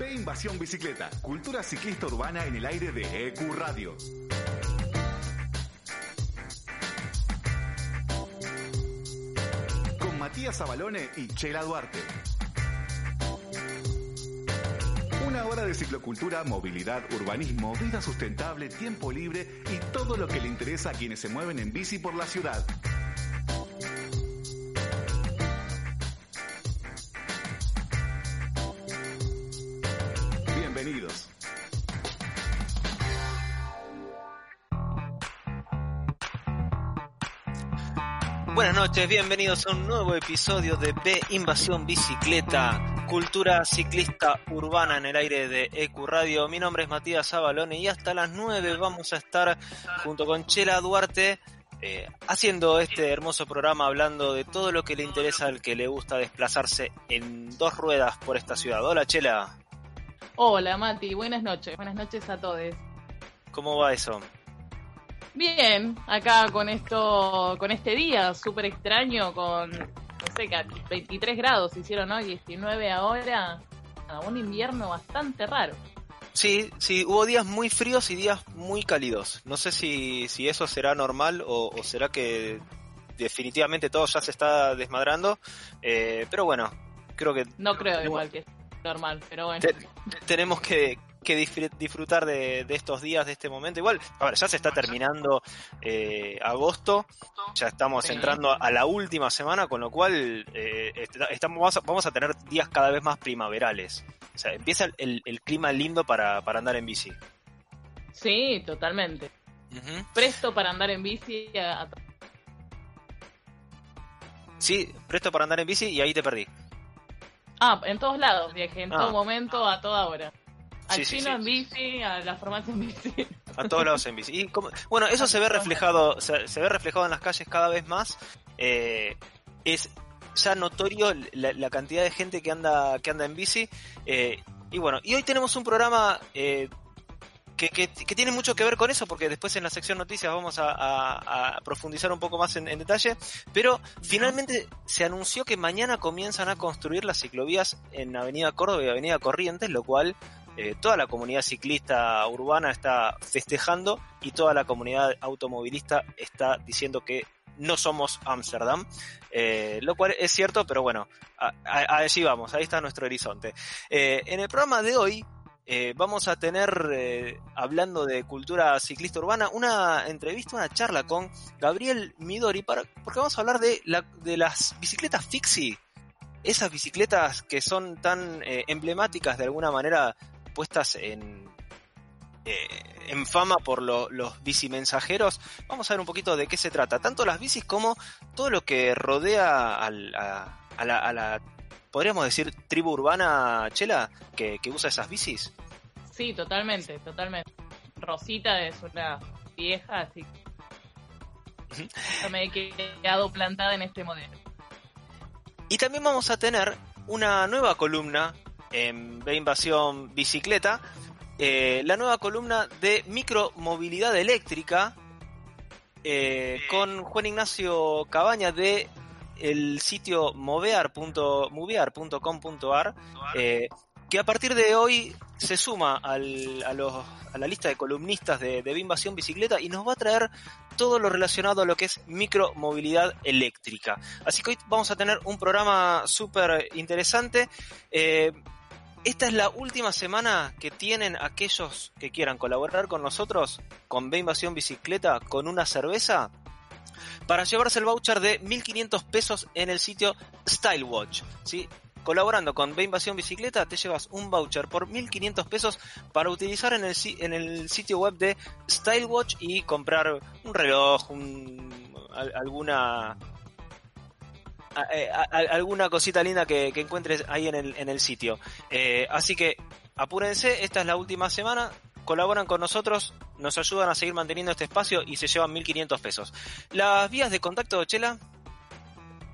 Ve Invasión Bicicleta, cultura ciclista urbana en el aire de EQ Radio. Con Matías Abalone y Chela Duarte. Una hora de ciclocultura, movilidad, urbanismo, vida sustentable, tiempo libre y todo lo que le interesa a quienes se mueven en bici por la ciudad. Noches, bienvenidos a un nuevo episodio de B Invasión Bicicleta, cultura ciclista urbana en el aire de EQ Radio. Mi nombre es Matías Abalone y hasta las 9 vamos a estar junto con Chela Duarte eh, haciendo este hermoso programa hablando de todo lo que le interesa al que le gusta desplazarse en dos ruedas por esta ciudad. Hola Chela. Hola Mati, buenas noches, buenas noches a todos. ¿Cómo va eso? Bien, acá con esto, con este día súper extraño, con, no sé, 23 grados hicieron hoy, 19 ahora, un invierno bastante raro. Sí, sí, hubo días muy fríos y días muy cálidos. No sé si, si eso será normal o, o será que definitivamente todo ya se está desmadrando, eh, pero bueno, creo que... No creo igual que es normal, pero bueno. Te, tenemos que, que disfrutar de, de, estos días, de este momento. Igual, a ver, ya se está terminando eh, agosto, ya estamos entrando a la última semana, con lo cual eh, estamos, vamos, a, vamos a tener días cada vez más primaverales. O sea, empieza el, el clima lindo para, para, andar en bici. Sí, totalmente. Uh -huh. Presto para andar en bici. A... Sí, presto para andar en bici y ahí te perdí. Ah, en todos lados, viaje, en ah. todo momento, a toda hora. Al sí, chino sí, sí. en bici, a la farmacia en bici. A todos lados en bici. Y como, bueno, eso se ve reflejado, se, se, ve reflejado en las calles cada vez más. Eh, es ya notorio la, la, cantidad de gente que anda, que anda en bici. Eh, y bueno, y hoy tenemos un programa eh, que, que, que, tiene mucho que ver con eso, porque después en la sección noticias vamos a, a, a profundizar un poco más en, en, detalle. Pero finalmente se anunció que mañana comienzan a construir las ciclovías en Avenida Córdoba y Avenida Corrientes, lo cual eh, toda la comunidad ciclista urbana está festejando y toda la comunidad automovilista está diciendo que no somos Ámsterdam, eh, lo cual es cierto, pero bueno, a, a, allí vamos, ahí está nuestro horizonte. Eh, en el programa de hoy vamos a tener, hablando de cultura ciclista urbana, una entrevista, una charla con Gabriel Midori, para, porque vamos a hablar de, la, de las bicicletas Fixie, esas bicicletas que son tan emblemáticas de alguna manera puestas en, eh, en fama por lo, los bici mensajeros. Vamos a ver un poquito de qué se trata. Tanto las bicis como todo lo que rodea al, a, a, la, a, la, podríamos decir, tribu urbana, Chela, que, que usa esas bicis. Sí, totalmente, totalmente. Rosita es una vieja, así que me he quedado plantada en este modelo. Y también vamos a tener una nueva columna en B Invasión Bicicleta, eh, la nueva columna de micromovilidad eléctrica eh, con Juan Ignacio Cabaña de el sitio movear.movear.com.ar eh, que a partir de hoy se suma al, a, los, a, la lista de columnistas de, de Invasión Bicicleta y nos va a traer todo lo relacionado a lo que es micromovilidad eléctrica. Así que hoy vamos a tener un programa súper interesante. Eh, esta es la última semana que tienen aquellos que quieran colaborar con nosotros, con B Invasión Bicicleta, con una cerveza, para llevarse el voucher de 1500 pesos en el sitio Stylewatch. ¿sí? Colaborando con B Invasión Bicicleta te llevas un voucher por 1500 pesos para utilizar en el, en el sitio web de Stylewatch y comprar un reloj, un, alguna a, alguna cosita linda que, encuentres ahí en el, sitio. Eh, así que apúrense, esta es la última semana, colaboran con nosotros, nos ayudan a seguir manteniendo este espacio y se llevan 1500 pesos. Las vías de contacto, Chela.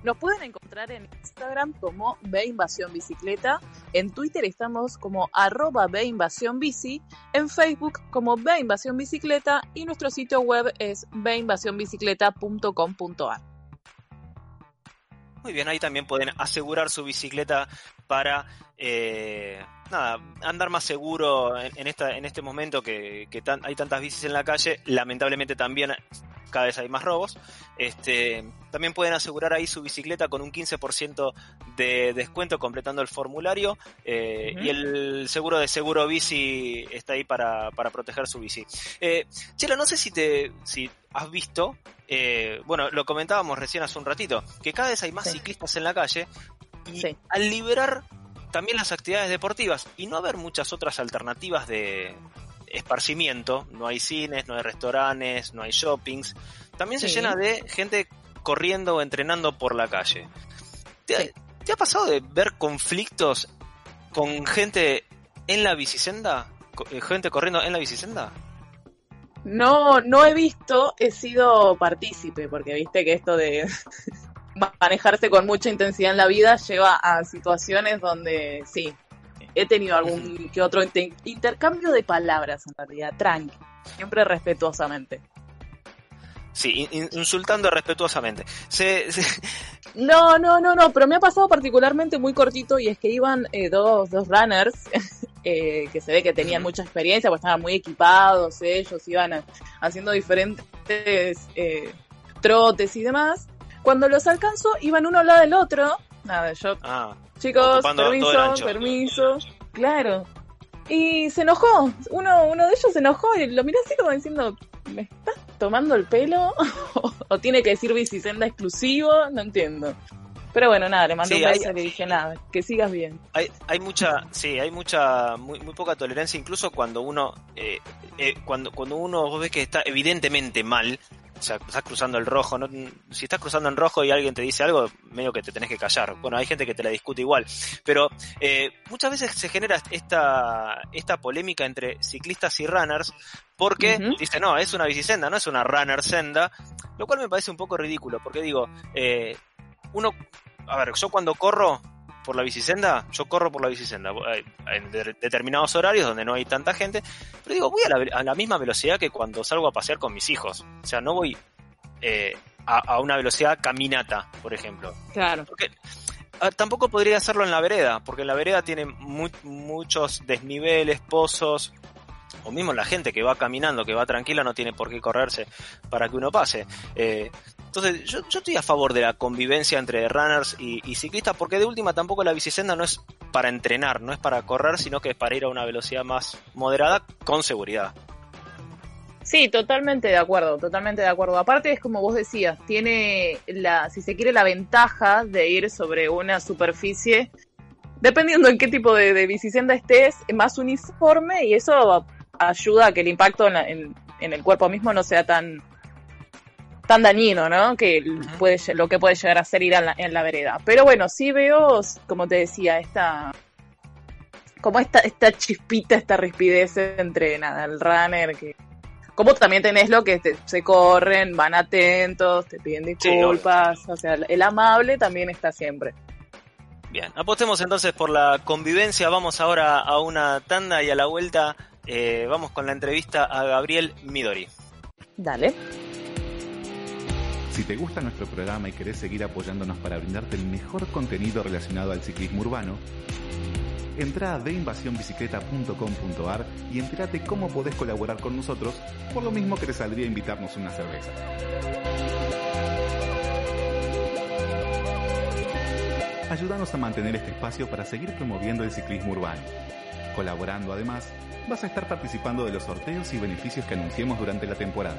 Nos pueden encontrar en Instagram como B Bicicleta, en Twitter estamos como arroba Bici, en Facebook como B Bicicleta y nuestro sitio web es binvasionbicicleta.com.ar. Muy bien, ahí también pueden asegurar su bicicleta para eh, nada, andar más seguro en, esta, en este momento que, hay tantas bicis en la calle. Lamentablemente también cada vez hay más robos. Este, también pueden asegurar ahí su bicicleta con un 15% de descuento completando el formulario eh, y el seguro de seguro bici está ahí para, proteger su bici. Eh, Chela, no sé si te si has visto, eh, bueno, lo comentábamos recién hace un ratito, que cada vez hay más ciclistas en la calle y al liberar también las actividades deportivas y no haber muchas otras alternativas de esparcimiento, no hay cines, no hay restaurantes, no hay shoppings, también se llena de gente corriendo o entrenando por la calle. ¿Te, ha pasado de ver conflictos con gente en la bicisenda? Eh, ¿Gente corriendo en la bicisenda? No, no he visto, he sido partícipe, porque viste que esto de manejarse con mucha intensidad en la vida lleva a situaciones donde sí, he tenido algún que otro intercambio de palabras en realidad, tranqui, siempre respetuosamente. Sí, insultando respetuosamente. No, no, no, no, pero me ha pasado particularmente muy cortito y es que iban eh, dos, dos runners eh, que se ve que tenían mucha experiencia, pues estaban muy equipados, ellos iban haciendo diferentes eh, trotes y demás. Cuando los alcanzo, iban uno al lado del otro. Nada, yo. Ah, chicos, permiso, permiso. Claro. Y se enojó. Uno, uno de ellos se enojó y lo miré así como diciendo: ¿Me estás tomando el pelo? ¿O tiene que decir bicisenda exclusivo? No entiendo. Pero bueno, nada, le mandé un beso y le dije nada, que sigas bien. Hay, hay mucha, sí, hay mucha, muy, muy poca tolerancia, incluso cuando uno, eh, eh, cuando, cuando uno vos ves que está evidentemente mal, o sea, estás cruzando el rojo, ¿no? si estás cruzando en rojo y alguien te dice algo, medio que te tenés que callar. Bueno, hay gente que te la discute igual, pero eh, muchas veces se genera esta, esta polémica entre ciclistas y runners porque dice, no, es una bicisenda, no es una runner senda, lo cual me parece un poco ridículo, porque digo, eh, uno, a ver, yo cuando corro, por la bicisenda, yo corro por la bicisenda en determinados horarios donde no hay tanta gente, pero digo, voy a la, misma velocidad que cuando salgo a pasear con mis hijos. O sea, no voy eh, a, una velocidad caminata, por ejemplo. Claro. Porque ah, tampoco podría hacerlo en la vereda, porque en la vereda tiene muchos desniveles, pozos, o mismo la gente que va caminando, que va tranquila, no tiene por qué correrse para que uno pase. Eh, entonces, yo, estoy a favor de la convivencia entre runners y, ciclistas, porque de última tampoco la bicisenda no es para entrenar, no es para correr, sino que es para ir a una velocidad más moderada con seguridad. Sí, totalmente de acuerdo, totalmente de acuerdo. Aparte es como vos decías, tiene la, si se quiere, la ventaja de ir sobre una superficie, dependiendo en qué tipo de, de bicisenda estés, más uniforme y eso ayuda a que el impacto en el cuerpo mismo no sea tan tan dañino, ¿no? Que puede, lo que puede llegar a ser ir en la, vereda. Pero bueno, sí veo, como te decía, esta como esta, esta chispita, esta rispidez entre nada, el runner que como también tenés lo que se corren, van atentos, te piden disculpas, o sea, el amable también está siempre. Bien, apostemos entonces por la convivencia, vamos ahora a una tanda y a la vuelta eh, vamos con la entrevista a Gabriel Midori. Dale. Si te gusta nuestro programa y querés seguir apoyándonos para brindarte el mejor contenido relacionado al ciclismo urbano, entra a deinvasionbicicleta.com.ar y entérate cómo podés colaborar con nosotros, por lo mismo que te saldría invitarnos una cerveza. Ayúdanos a mantener este espacio para seguir promoviendo el ciclismo urbano. Colaborando además, vas a estar participando de los sorteos y beneficios que anunciemos durante la temporada.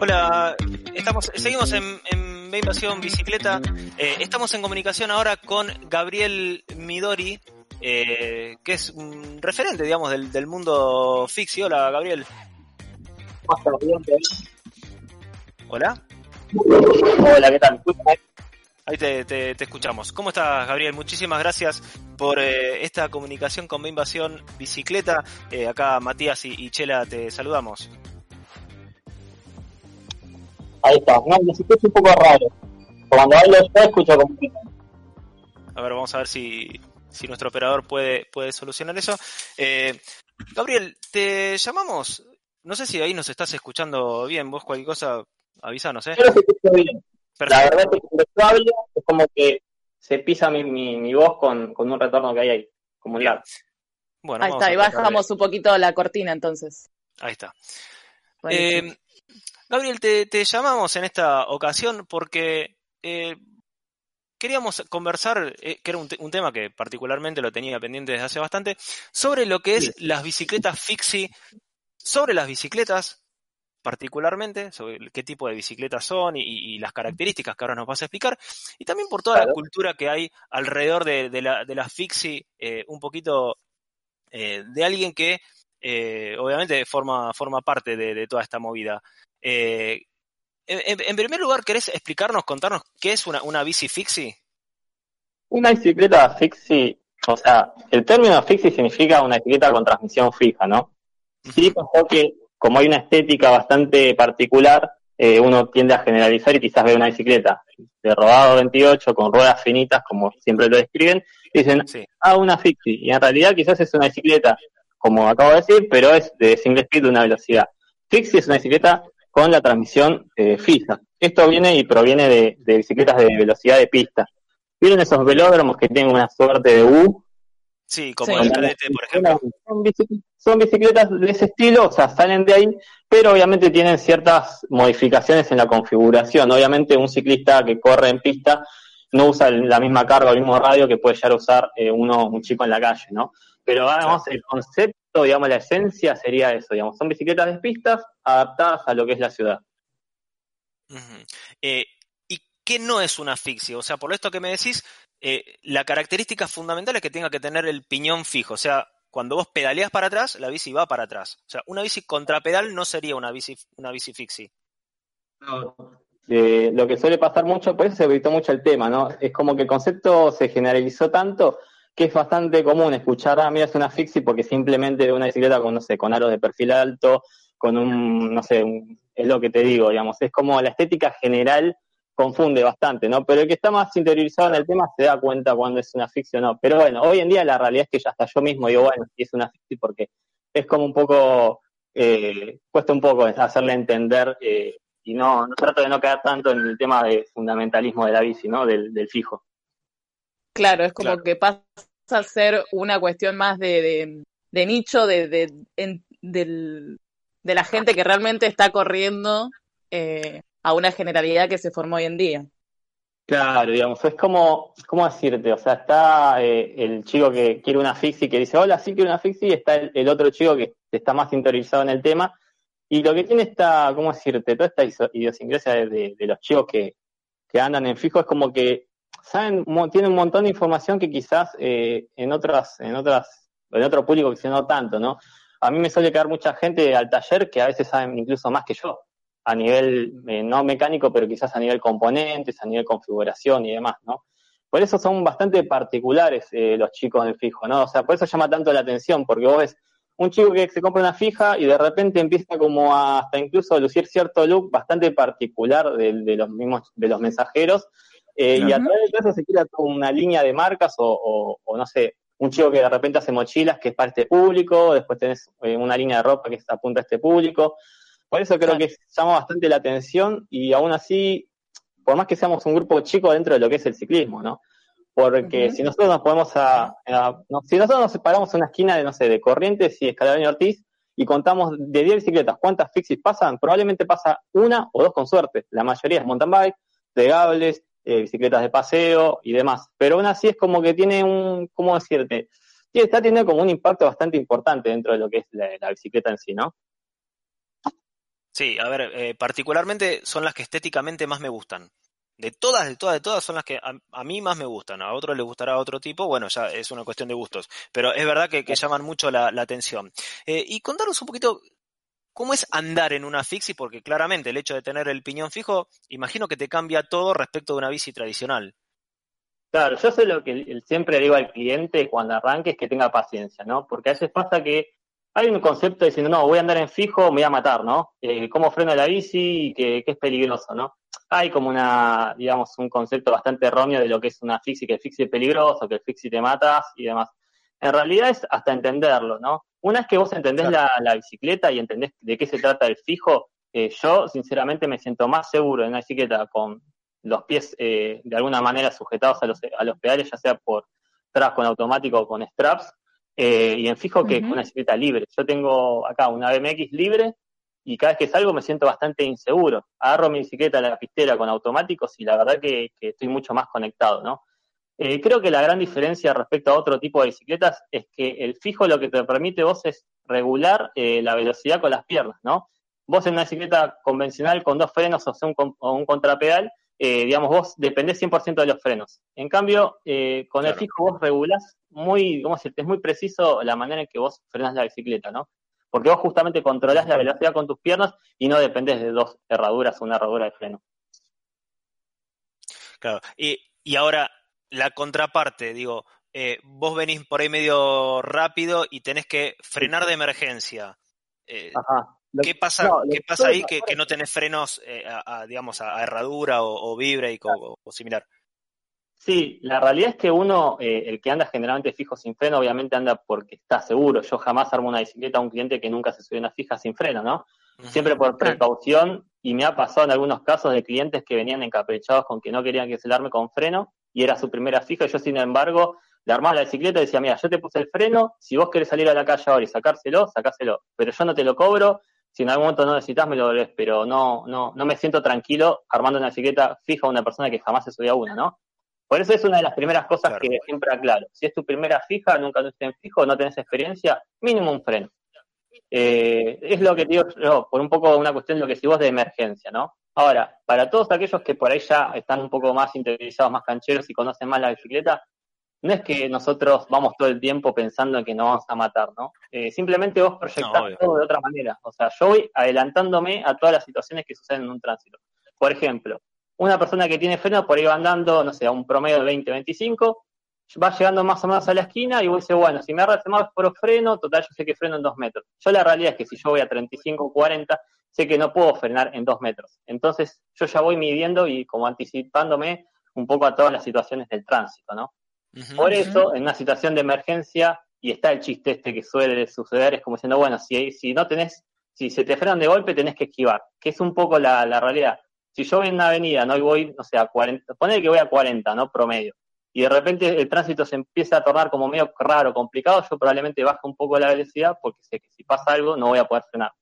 Hola, estamos, seguimos en, en Invasión Bicicleta. Eh, estamos en comunicación ahora con Gabriel Midori, eh, que es un referente, digamos, del, del mundo fixie. Hola, Gabriel. Hola. Hola, ¿qué tal? Ahí te, te, escuchamos. ¿Cómo estás, Gabriel? Muchísimas gracias por eh, esta comunicación con Invasión Bicicleta. acá Matías y, y Chela te saludamos. Ahí está, no, me escucha un poco raro. Cuando hablo yo escucho como A ver, vamos a ver si, si nuestro operador puede, puede solucionar eso. Eh, Gabriel, te llamamos. No sé si ahí nos estás escuchando bien. Vos cualquier cosa avísanos, ¿eh? Pero se escucha bien. La verdad es que cuando yo hablo es como que se pisa mi, mi, mi voz con, con un retorno que hay ahí, como un lag. Bueno, Ahí está, y de- bajamos un poquito la cortina entonces. Ahí está. Eh, Gabriel, te, te llamamos en esta ocasión porque eh, queríamos conversar, eh, que era un, te- un tema que particularmente lo tenía pendiente desde hace bastante, sobre lo que es las bicicletas fixie, sobre las bicicletas particularmente, sobre qué tipo de bicicletas son y, y las características que ahora nos vas a explicar, y también por toda la cultura que hay alrededor de, de la, de fixie, eh, un poquito eh, de alguien que eh, obviamente forma, forma parte de, de toda esta movida. En, en primer lugar, ¿querés explicarnos, contarnos qué es una, una bici fixie? Una bicicleta fixie, o sea, el término fixie significa una bicicleta con transmisión fija, ¿no? Sí pasó que, como hay una estética bastante particular, eh, uno tiende a generalizar y quizás ve una bicicleta de rodado 28 con ruedas finitas, como siempre lo describen, y dicen, Sí. ah, una fixie. Y en realidad quizás es una bicicleta, como acabo de decir, pero es de single speed de una velocidad. Fixie es una bicicleta con la transmisión eh, fija. Esto viene y proviene de, de bicicletas de velocidad de pista. ¿Vieron esos velódromos que tienen una suerte de U? Sí, como Sí. el cadete, por ejemplo. Son bicicletas, son bicicletas de ese estilo, o sea, salen de ahí, pero obviamente tienen ciertas modificaciones en la configuración. Obviamente un ciclista que corre en pista no usa la misma carga o el mismo radio que puede llegar a usar eh, uno, un chico en la calle, ¿no? Pero vamos, el concepto, digamos, la esencia sería eso, digamos, son bicicletas de pistas adaptadas a lo que es la ciudad. Eh, ¿Y qué no es una fixie? O sea, por esto que me decís, eh, la característica fundamental es que tenga que tener el piñón fijo. O sea, cuando vos pedaleas para atrás, la bici va para atrás. O sea, una bici contrapedal no sería una bici, una bici fixie. Eh, lo que suele pasar mucho, por eso se evitó mucho el tema, ¿no? Es como que el concepto se generalizó tanto que es bastante común escuchar, ah, mira, es una fixie porque simplemente una bicicleta con, no sé, con aros de perfil alto, con un, no sé, un- es lo que te digo, digamos, es como la estética general confunde bastante, ¿no? Pero el que está más interiorizado en el tema se da cuenta cuando es una fixie o no. Pero bueno, hoy en día la realidad es que ya hasta yo mismo digo, bueno, si es una fixie porque es como un poco, eh, cuesta un poco hacerle entender eh, y no, no trato de no caer tanto en el tema de fundamentalismo de la bici, ¿no? Del, del fijo. Claro, es como Claro. que pasa a ser una cuestión más de, de, de nicho, de, de, en- del- de la gente que realmente está corriendo eh, a una generalidad que se formó hoy en día. Claro, digamos, es como, ¿cómo decirte? O sea, está eh, el chico que quiere una fixie que dice, hola, sí quiero una fixie, y está el, otro chico que está más interiorizado en el tema. Y lo que tiene esta, ¿cómo decirte? Toda esta idiosincrasia de, de- de los chicos que, que andan en fijo es como que saben, tienen un montón de información que quizás eh, en otras, en otras, en otro público que no tanto, ¿no? A mí me suele quedar mucha gente al taller que a veces saben incluso más que yo, a nivel eh, no mecánico, pero quizás a nivel componentes, a nivel configuración y demás, ¿no? Por eso son bastante particulares eh, los chicos del fijo, ¿no? O sea, por eso llama tanto la atención, porque vos ves un chico que se compra una fija y de repente empieza como a hasta incluso lucir cierto look bastante particular de, de los mismos, de los mensajeros, eh, y a través de eso se crea una línea de marcas o, o- o no sé, un chico que de repente hace mochilas que es para este público, después tenés eh, una línea de ropa que apunta a este público. Por eso creo Claro. que llama bastante la atención y aún así, por más que seamos un grupo chico dentro de lo que es el ciclismo, ¿no? Porque si nosotros nos podemos a, a- no, si nosotros nos separamos en una esquina de, no sé, de Corrientes y Escalabrini Ortiz y contamos de 10 bicicletas cuántas fixies pasan, probablemente pasa una o dos con suerte. La mayoría es mountain bike, plegables, eh, bicicletas de paseo y demás. Pero aún así es como que tiene un, ¿cómo decirte? Sí, está teniendo como un impacto bastante importante dentro de lo que es la, la bicicleta en sí, ¿no? Sí, a ver, eh, particularmente son las que estéticamente más me gustan. De todas, de todas, de todas son las que a, a mí más me gustan. A otros les gustará otro tipo, bueno, ya es una cuestión de gustos. Pero es verdad que, que llaman mucho la, la atención. Eh, y contanos un poquito cómo es andar en una fixie, porque claramente el hecho de tener el piñón fijo, imagino que te cambia todo respecto de una bici tradicional. Claro, yo sé lo que siempre digo al cliente cuando arranque es que tenga paciencia, ¿no? Porque a veces pasa que hay un concepto diciendo, no, voy a andar en fijo, me voy a matar, ¿no? Eh, ¿Cómo freno la bici? y Que, que es peligroso, ¿no? Hay como una, digamos, un concepto bastante erróneo de lo que es una fixie, que el fixie es peligroso, que el fixie te matas y demás. en realidad es hasta entenderlo, ¿no? Una vez que vos entendés la, la, bicicleta y entendés de qué se trata el fijo, eh, yo sinceramente me siento más seguro en una bicicleta con los pies eh, de alguna manera sujetados a los, a los pedales, ya sea por tras con automático o con straps, eh, y en fijo que con una bicicleta libre. Yo tengo acá una BMX libre y cada vez que salgo me siento bastante inseguro. Agarro mi bicicleta a la pistera con automáticos y la verdad que, que estoy mucho más conectado, ¿no? Eh, creo que la gran diferencia respecto a otro tipo de bicicletas es que el fijo lo que te permite vos es regular eh, la velocidad con las piernas, ¿no? Vos en una bicicleta convencional con dos frenos o, sea, un, o un contrapedal, eh, digamos, vos dependés 100% de los frenos. En cambio, eh, con claro. el fijo vos regulás muy, ¿cómo decirte? Es muy preciso la manera en que vos frenás la bicicleta, ¿no? Porque vos justamente controlás la velocidad con tus piernas y no dependés de dos herraduras o una herradura de freno. Claro, y, y ahora la contraparte, digo, eh, vos venís por ahí medio rápido y tenés que frenar de emergencia. Ajá. ¿Qué pasa, no, ¿qué pasa ahí que, que, no tenés frenos, eh, a, a, digamos, a, herradura o, o vibra claro. o, o, similar? Sí, la realidad es que uno, eh, el que anda generalmente fijo sin freno, obviamente anda porque está seguro. Yo jamás armo una bicicleta a un cliente que nunca se subió una fija sin freno, ¿no? Uh -huh. Siempre por precaución, y me ha pasado en algunos casos de clientes que venían encaprichados con que no querían que se le arme con freno, y era su primera fija, y yo sin embargo le armaba la bicicleta y decía, mira, yo te puse el freno, si vos querés salir a la calle ahora y sacárselo, sacáselo, pero yo no te lo cobro, si en algún momento no necesitas me lo volvés, pero no, no, no me siento tranquilo armando una bicicleta fija a una persona que jamás se subió a una, ¿no? Por eso es una de las primeras cosas claro. que siempre aclaro. Si es tu primera fija, nunca estuviste en fijo, no tenés experiencia, mínimo un freno. Eh, es lo que digo yo, por un poco una cuestión de lo que si vos de emergencia, ¿no? Ahora, para todos aquellos que por ahí ya están un poco más interiorizados, más cancheros y conocen más la bicicleta, no es que nosotros vamos todo el tiempo pensando en que nos vamos a matar, ¿no? Eh, simplemente vos proyectás no, todo de otra manera. O sea, yo voy adelantándome a todas las situaciones que suceden en un tránsito. Por ejemplo, una persona que tiene freno por ahí va andando, no sé, a un promedio de 20-25, va llegando más o menos a la esquina y vos dices, bueno, si me agarra el más por freno, total, yo sé que freno en dos metros. Yo la realidad es que si yo voy a 35 o 40, sé que no puedo frenar en dos metros. Entonces, yo ya voy midiendo y como anticipándome un poco a todas las situaciones del tránsito, ¿no? Uh -huh, por eso, uh -huh. en una situación de emergencia, y está el chiste este que suele suceder, es como diciendo, bueno, si, si no tenés, si se te frenan de golpe, tenés que esquivar, que es un poco la, la realidad. Si yo voy en una avenida, no voy, no sé, a 40, poner que voy a 40, ¿no? Promedio. Y de repente el tránsito se empieza a tornar como medio raro, complicado, yo probablemente bajo un poco la velocidad porque sé que si pasa algo no voy a poder frenar.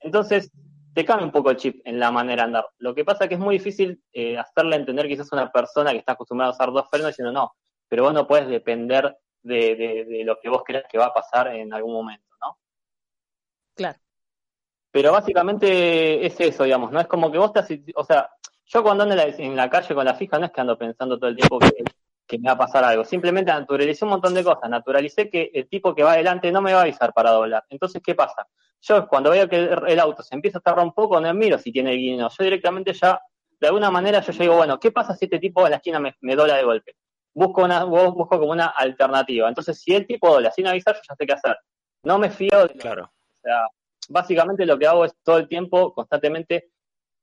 Entonces, te cambia un poco el chip en la manera de andar. Lo que pasa es que es muy difícil eh, hacerle entender quizás a una persona que está acostumbrada a usar dos frenos diciendo no, pero vos no puedes depender de, de, de lo que vos creas que va a pasar en algún momento, ¿no? Claro. Pero básicamente es eso, digamos, ¿no? Es como que vos estás, o sea, yo cuando ando en la, en la calle con la fija no es que ando pensando todo el tiempo que, que, me va a pasar algo, simplemente naturalicé un montón de cosas, naturalicé que el tipo que va adelante no me va a avisar para doblar. Entonces, ¿qué pasa? Yo cuando veo que el, auto se empieza a tardar un poco, no miro si tiene guiño, yo directamente ya, de alguna manera yo digo, bueno, ¿qué pasa si este tipo en la esquina me, me dobla de golpe? Busco, una, busco como una alternativa. Entonces, si el tipo dobla sin avisar, yo ya sé qué hacer. No me fío de... Claro. O sea, básicamente lo que hago es todo el tiempo, constantemente,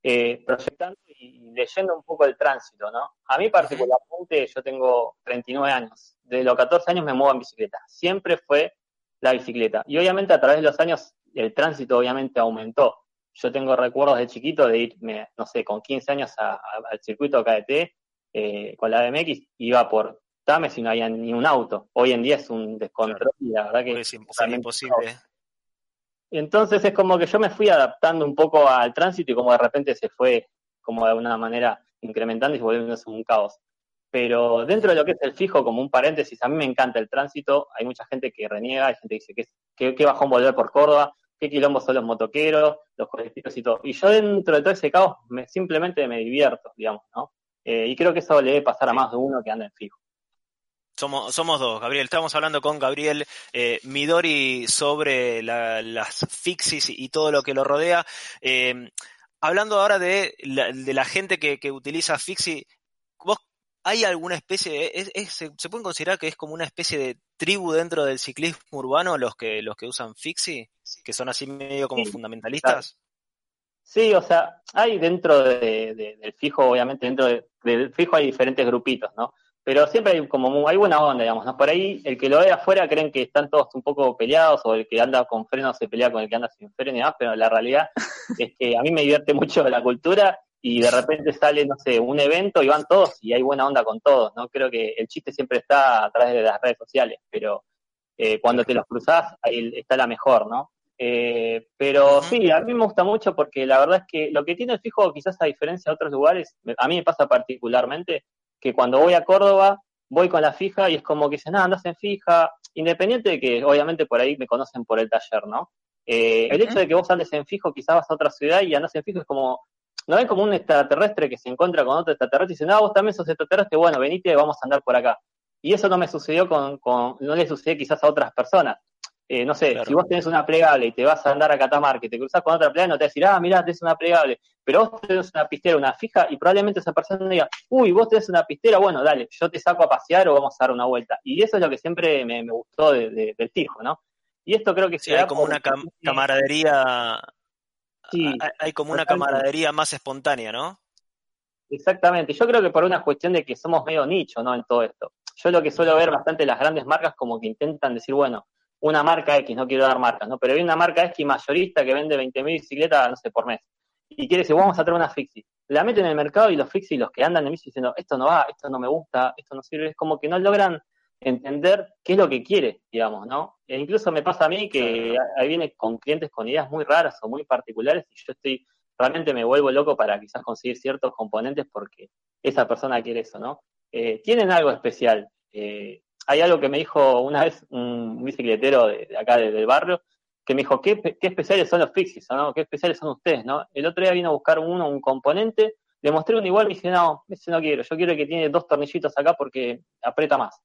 eh, proyectando y leyendo un poco el tránsito, ¿no? A mí particularmente, yo tengo 39 años, de los 14 años me muevo en bicicleta, siempre fue la bicicleta. Y obviamente a través de los años el tránsito obviamente aumentó. Yo tengo recuerdos de chiquito de irme, no sé, con 15 años a, a, al circuito KDT eh, con la BMX, iba por Tames y no había ni un auto. Hoy en día es un descontrol y la verdad que es imposible. Entonces es como que yo me fui adaptando un poco al tránsito y como de repente se fue como de alguna manera incrementando y volviéndose un caos. Pero dentro de lo que es el fijo, como un paréntesis, a mí me encanta el tránsito, hay mucha gente que reniega, hay gente que dice que, que, que bajón volver por Córdoba, qué quilombo son los motoqueros, los colectivos y todo. Y yo dentro de todo ese caos me, simplemente me divierto, digamos, ¿no? Eh, y creo que eso le debe pasar a más de uno que anda en fijo. Somos, somos dos, Gabriel. Estamos hablando con Gabriel eh, Midori sobre la, las fixies y todo lo que lo rodea. Eh, hablando ahora de la, de la gente que, que utiliza fixie, ¿vos hay alguna especie, es, es, se, se, puede considerar que es como una especie de tribu dentro del ciclismo urbano los que los que usan fixie, que son así medio como sí, fundamentalistas? Sí, o sea, hay dentro de, de, del fijo, obviamente dentro de, del fijo hay diferentes grupitos, ¿no? pero siempre hay como hay buena onda, digamos, ¿no? Por ahí el que lo ve afuera creen que están todos un poco peleados o el que anda con freno se pelea con el que anda sin freno y demás, pero la realidad es que a mí me divierte mucho la cultura y de repente sale, no sé, un evento y van todos y hay buena onda con todos, ¿no? Creo que el chiste siempre está a través de las redes sociales, pero eh, cuando te los cruzás, ahí está la mejor, ¿no? Eh, pero sí, a mí me gusta mucho porque la verdad es que lo que tiene el fijo, quizás a diferencia de otros lugares, a mí me pasa particularmente que cuando voy a Córdoba, voy con la fija y es como que dicen, ah, andas en fija, independiente de que obviamente por ahí me conocen por el taller, ¿no? Eh, el hecho de que vos andes en fijo, quizás vas a otra ciudad y andas en fijo es como, no es como un extraterrestre que se encuentra con otro extraterrestre y dicen, ah, vos también sos extraterrestre, bueno, venite, vamos a andar por acá. Y eso no me sucedió con, con no le sucede quizás a otras personas. Eh, no sé, si vos tenés una plegable y te vas a andar a Catamarca y te cruzas con otra plegable, no te va a decir, ah, mirá, tenés una plegable, pero vos tenés una pistera, una fija, y probablemente esa persona diga, uy, vos tenés una pistera, bueno, dale, yo te saco a pasear o vamos a dar una vuelta. Y eso es lo que siempre me, gustó del fijo, ¿no? Y esto creo que sí, hay como una camaradería, sí, hay, como una camaradería más espontánea, ¿no? Exactamente, yo creo que por una cuestión de que somos medio nicho, ¿no? En todo esto. Yo lo que suelo ver bastante las grandes marcas como que intentan decir, bueno, una marca X, no quiero dar marcas, ¿no? Pero hay una marca X mayorista que vende 20.000 bicicletas, no sé, por mes. Y quiere decir, vamos a traer una fixie. La meten en el mercado y los fixie, los que andan en bici diciendo, esto no va, esto no me gusta, esto no sirve, es como que no logran entender qué es lo que quiere, digamos, ¿no? E incluso me pasa a mí que ahí viene con clientes con ideas muy raras o muy particulares y yo estoy, realmente me vuelvo loco para quizás conseguir ciertos componentes porque esa persona quiere eso, ¿no? Eh, tienen algo especial. Eh, hay algo que me dijo una vez un bicicletero de, acá del barrio, que me dijo, ¿qué, especiales son los fixies, ¿no? ¿Qué especiales son ustedes, no? El otro día vino a buscar uno, un componente, le mostré uno igual y dije, no, ese no quiero, yo quiero que tiene dos tornillitos acá porque aprieta más.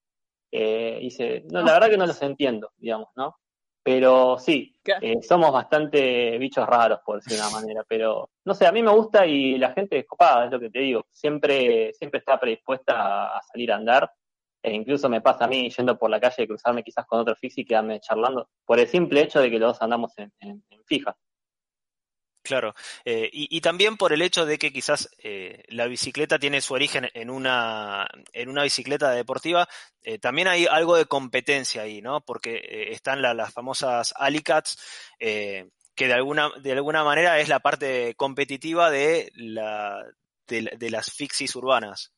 Eh, dice, no, la verdad que no los entiendo, digamos, ¿no? Pero sí, eh, somos bastante bichos raros, por decir una manera, pero no sé, a mí me gusta y la gente es copada, es lo que te digo, siempre, siempre está predispuesta a salir a andar e incluso me pasa a mí yendo por la calle cruzarme quizás con otro fixie y quedarme charlando por el simple hecho de que los dos andamos en, fija. Claro, eh, y, también por el hecho de que quizás eh, la bicicleta tiene su origen en una, en una bicicleta deportiva, eh, también hay algo de competencia ahí, ¿no? Porque están las famosas Alicats, que de alguna, de alguna manera es la parte competitiva de, la, de las fixies urbanas.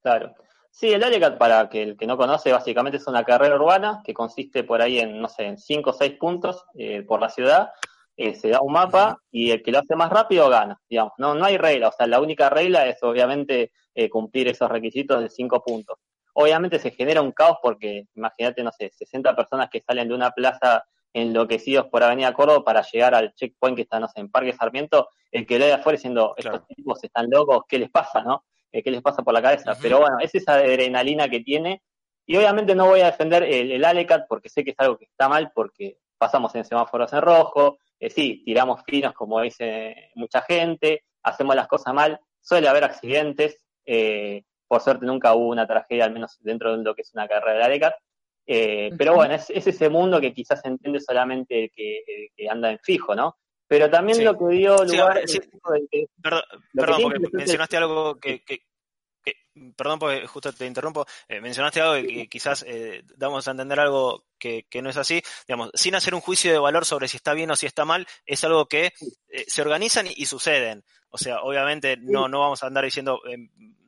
Claro. Sí, el Alecat, para que el que no conoce, básicamente es una carrera urbana que consiste por ahí en, no sé, en cinco o seis puntos eh, por la ciudad. Eh, se da un mapa y el que lo hace más rápido gana, digamos. No, no hay regla, o sea, la única regla es obviamente eh, cumplir esos requisitos de cinco puntos. Obviamente se genera un caos porque, imagínate, no sé, 60 personas que salen de una plaza enloquecidos por Avenida Córdoba para llegar al checkpoint que está, no sé, en Parque Sarmiento, el que lo de afuera diciendo, estos tipos están locos, ¿qué les pasa, no? Qué les pasa por la cabeza. Pero bueno, es esa adrenalina que tiene. Y obviamente no voy a defender el, el, Alecat porque sé que es algo que está mal, porque pasamos en semáforos en rojo, eh, sí, tiramos finos como dice mucha gente, hacemos las cosas mal, suele haber accidentes, eh, por suerte nunca hubo una tragedia, al menos dentro de lo que es una carrera de Alecat. Eh, pero bueno, es, ese mundo que quizás entiende solamente el que, que anda en fijo, ¿no? Pero también lo que dio lugar. perdón, perdón porque mencionaste algo que, Perdón porque justo te interrumpo. Eh, mencionaste algo que, quizás eh, damos a entender algo que, no es así. Digamos, sin hacer un juicio de valor sobre si está bien o si está mal, es algo que eh, se organizan y, suceden. O sea, obviamente no, no vamos a andar diciendo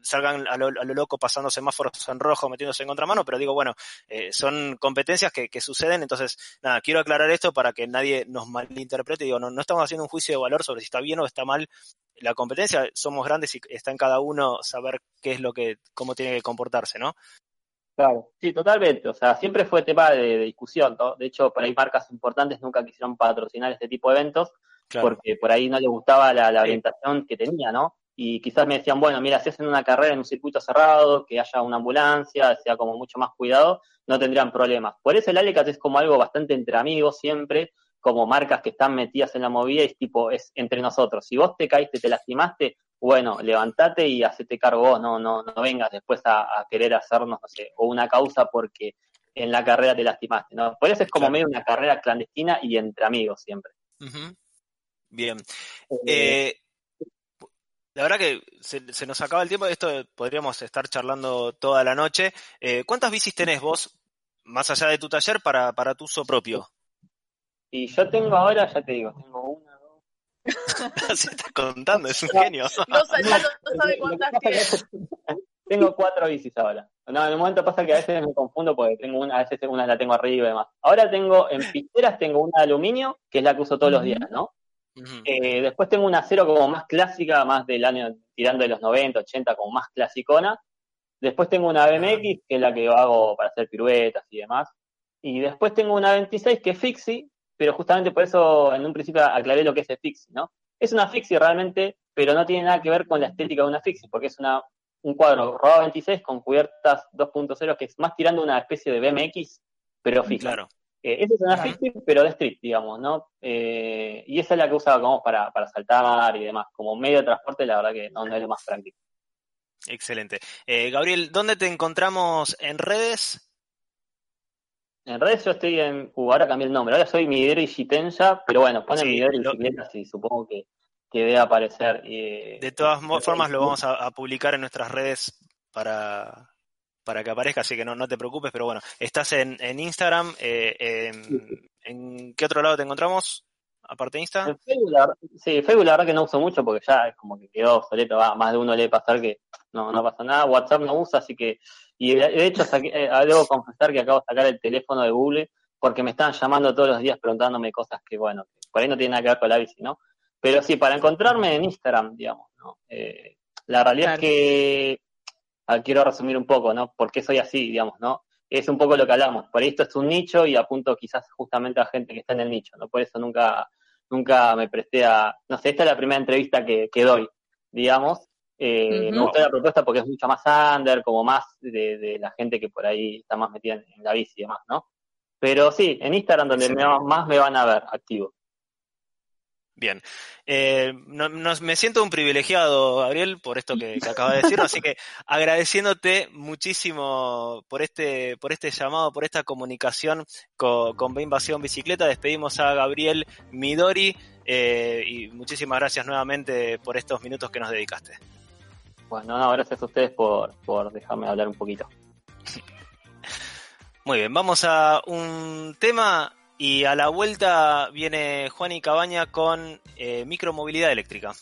salgan a lo, loco pasando semáforos en rojo, metiéndose en contramano, pero digo, bueno, son competencias que, suceden, entonces, nada, quiero aclarar esto para que nadie nos malinterprete, digo, no, no estamos haciendo un juicio de valor sobre si está bien o está mal la competencia, somos grandes y está en cada uno saber qué es lo que, cómo tiene que comportarse, ¿no? Claro, sí, totalmente. O sea, siempre fue tema de, discusión, ¿no? De hecho, por ahí marcas importantes nunca quisieron patrocinar este tipo de eventos porque por ahí no les gustaba la, la orientación que tenía, ¿no? y quizás me decían, bueno, mira, si hacen una carrera en un circuito cerrado, que haya una ambulancia, sea como mucho más cuidado, no tendrían problemas. Por eso el Alecat es como algo bastante entre amigos siempre, como marcas que están metidas en la movida y es tipo, es entre nosotros. Si vos te caíste, te lastimaste, bueno, levantate y hacete cargo vos, no, no, no vengas después a, querer hacernos, no sé, o una causa porque en la carrera te lastimaste, ¿no? Por eso es como medio una carrera clandestina y entre amigos siempre. Bien. Eh, eh la verdad que se, se, nos acaba el tiempo, esto podríamos estar charlando toda la noche. Eh, ¿Cuántas bicis tenés vos, más allá de tu taller, para, para tu uso propio? Y yo tengo ahora, ya te digo, tengo una, dos. Se está contando, es un genio. No, no, no sabe cuántas tiene. Tengo cuatro bicis ahora. No, en el momento pasa que a veces me confundo porque tengo una, a veces una la tengo arriba y demás. Ahora tengo, en pisteras tengo una de aluminio, que es la que uso todos los días, ¿no? Eh, después tengo una cero como más clásica, más del año tirando de los 90, 80, como más clasicona. Después tengo una BMX, que es la que hago para hacer piruetas y demás. Y después tengo una 26 que es fixie, pero justamente por eso en un principio aclaré lo que es el fixie, ¿no? Es una fixie realmente, pero no tiene nada que ver con la estética de una fixie, porque es una, un cuadro Roda 26 con cubiertas 2.0 que es más tirando una especie de BMX, pero fija. Claro. Eh, esa es una Ajá. fixie, pero de street, digamos, ¿no? Eh, y esa es la que usaba como para, para saltar y demás. Como medio de transporte, la verdad que no, no es lo más práctico. Excelente. Eh, Gabriel, ¿dónde te encontramos en redes? En redes yo estoy en. Uh, ahora cambié el nombre. Ahora soy Midori Jitenja, pero bueno, ponen Sí, lo- Bicicletas y supongo que, que debe aparecer. eh, De todas formas lo vamos a, a publicar en nuestras redes para, para que aparezca, así que no, no te preocupes, pero bueno, estás en, en Instagram, eh, en, ¿en qué otro lado te encontramos? Aparte de Insta. En Facebook, la, sí, Facebook la verdad que no uso mucho porque ya es como que quedó obsoleto, va, más de uno le debe pasar que no, no pasa nada. WhatsApp no usa, así que, y de, hecho saqué- eh, debo confesar que acabo de sacar el teléfono de Google porque me están llamando todos los días preguntándome cosas que, bueno, por ahí no tienen nada que ver con la bici, ¿no? Pero sí, para encontrarme en Instagram, digamos, ¿no? Eh, la realidad Claro. es que ah, quiero resumir un poco, ¿no? ¿Por qué soy así, digamos, ¿no? Es un poco lo que hablamos. Por ahí esto es un nicho y apunto quizás justamente a gente que está en el nicho, ¿no? Por eso nunca, nunca me presté a, no sé, esta es la primera entrevista que, que doy, digamos. Eh, Me gustó la propuesta porque es mucho más under, como más de, de la gente que por ahí está más metida en, la bici y demás, ¿no? Pero sí, en Instagram donde me más me van a ver activo. Bien. Eh, no- me siento un privilegiado, Gabriel, por esto que, que acaba de decir, así que agradeciéndote muchísimo por este, por este llamado, por esta comunicación con, con Invasión Bicicleta. Despedimos a Gabriel Midori eh, y muchísimas gracias nuevamente por estos minutos que nos dedicaste. Bueno, no, gracias a ustedes por, por dejarme hablar un poquito. Muy bien, vamos a un tema y a la vuelta viene Juan y Cabaña con eh, micromovilidad eléctrica.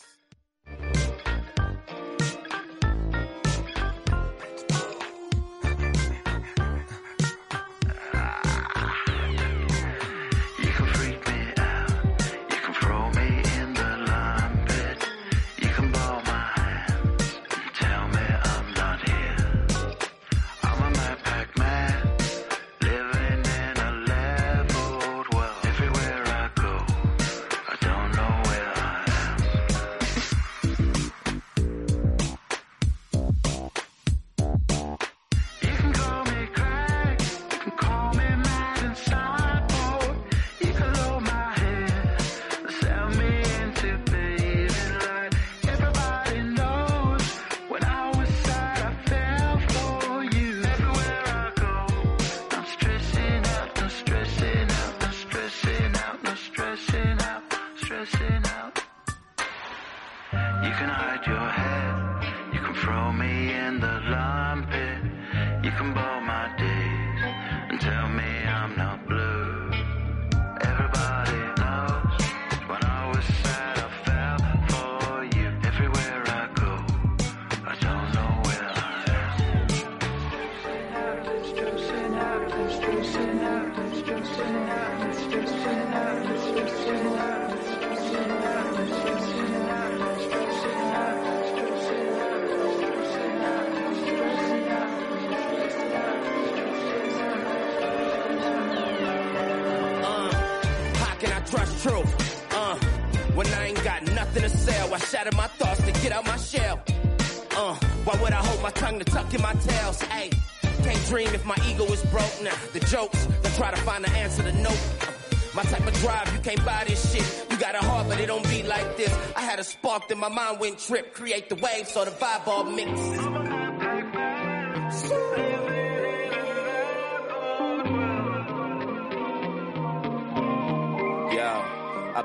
My mind went trip. Create the wave, so the vibe all mixed.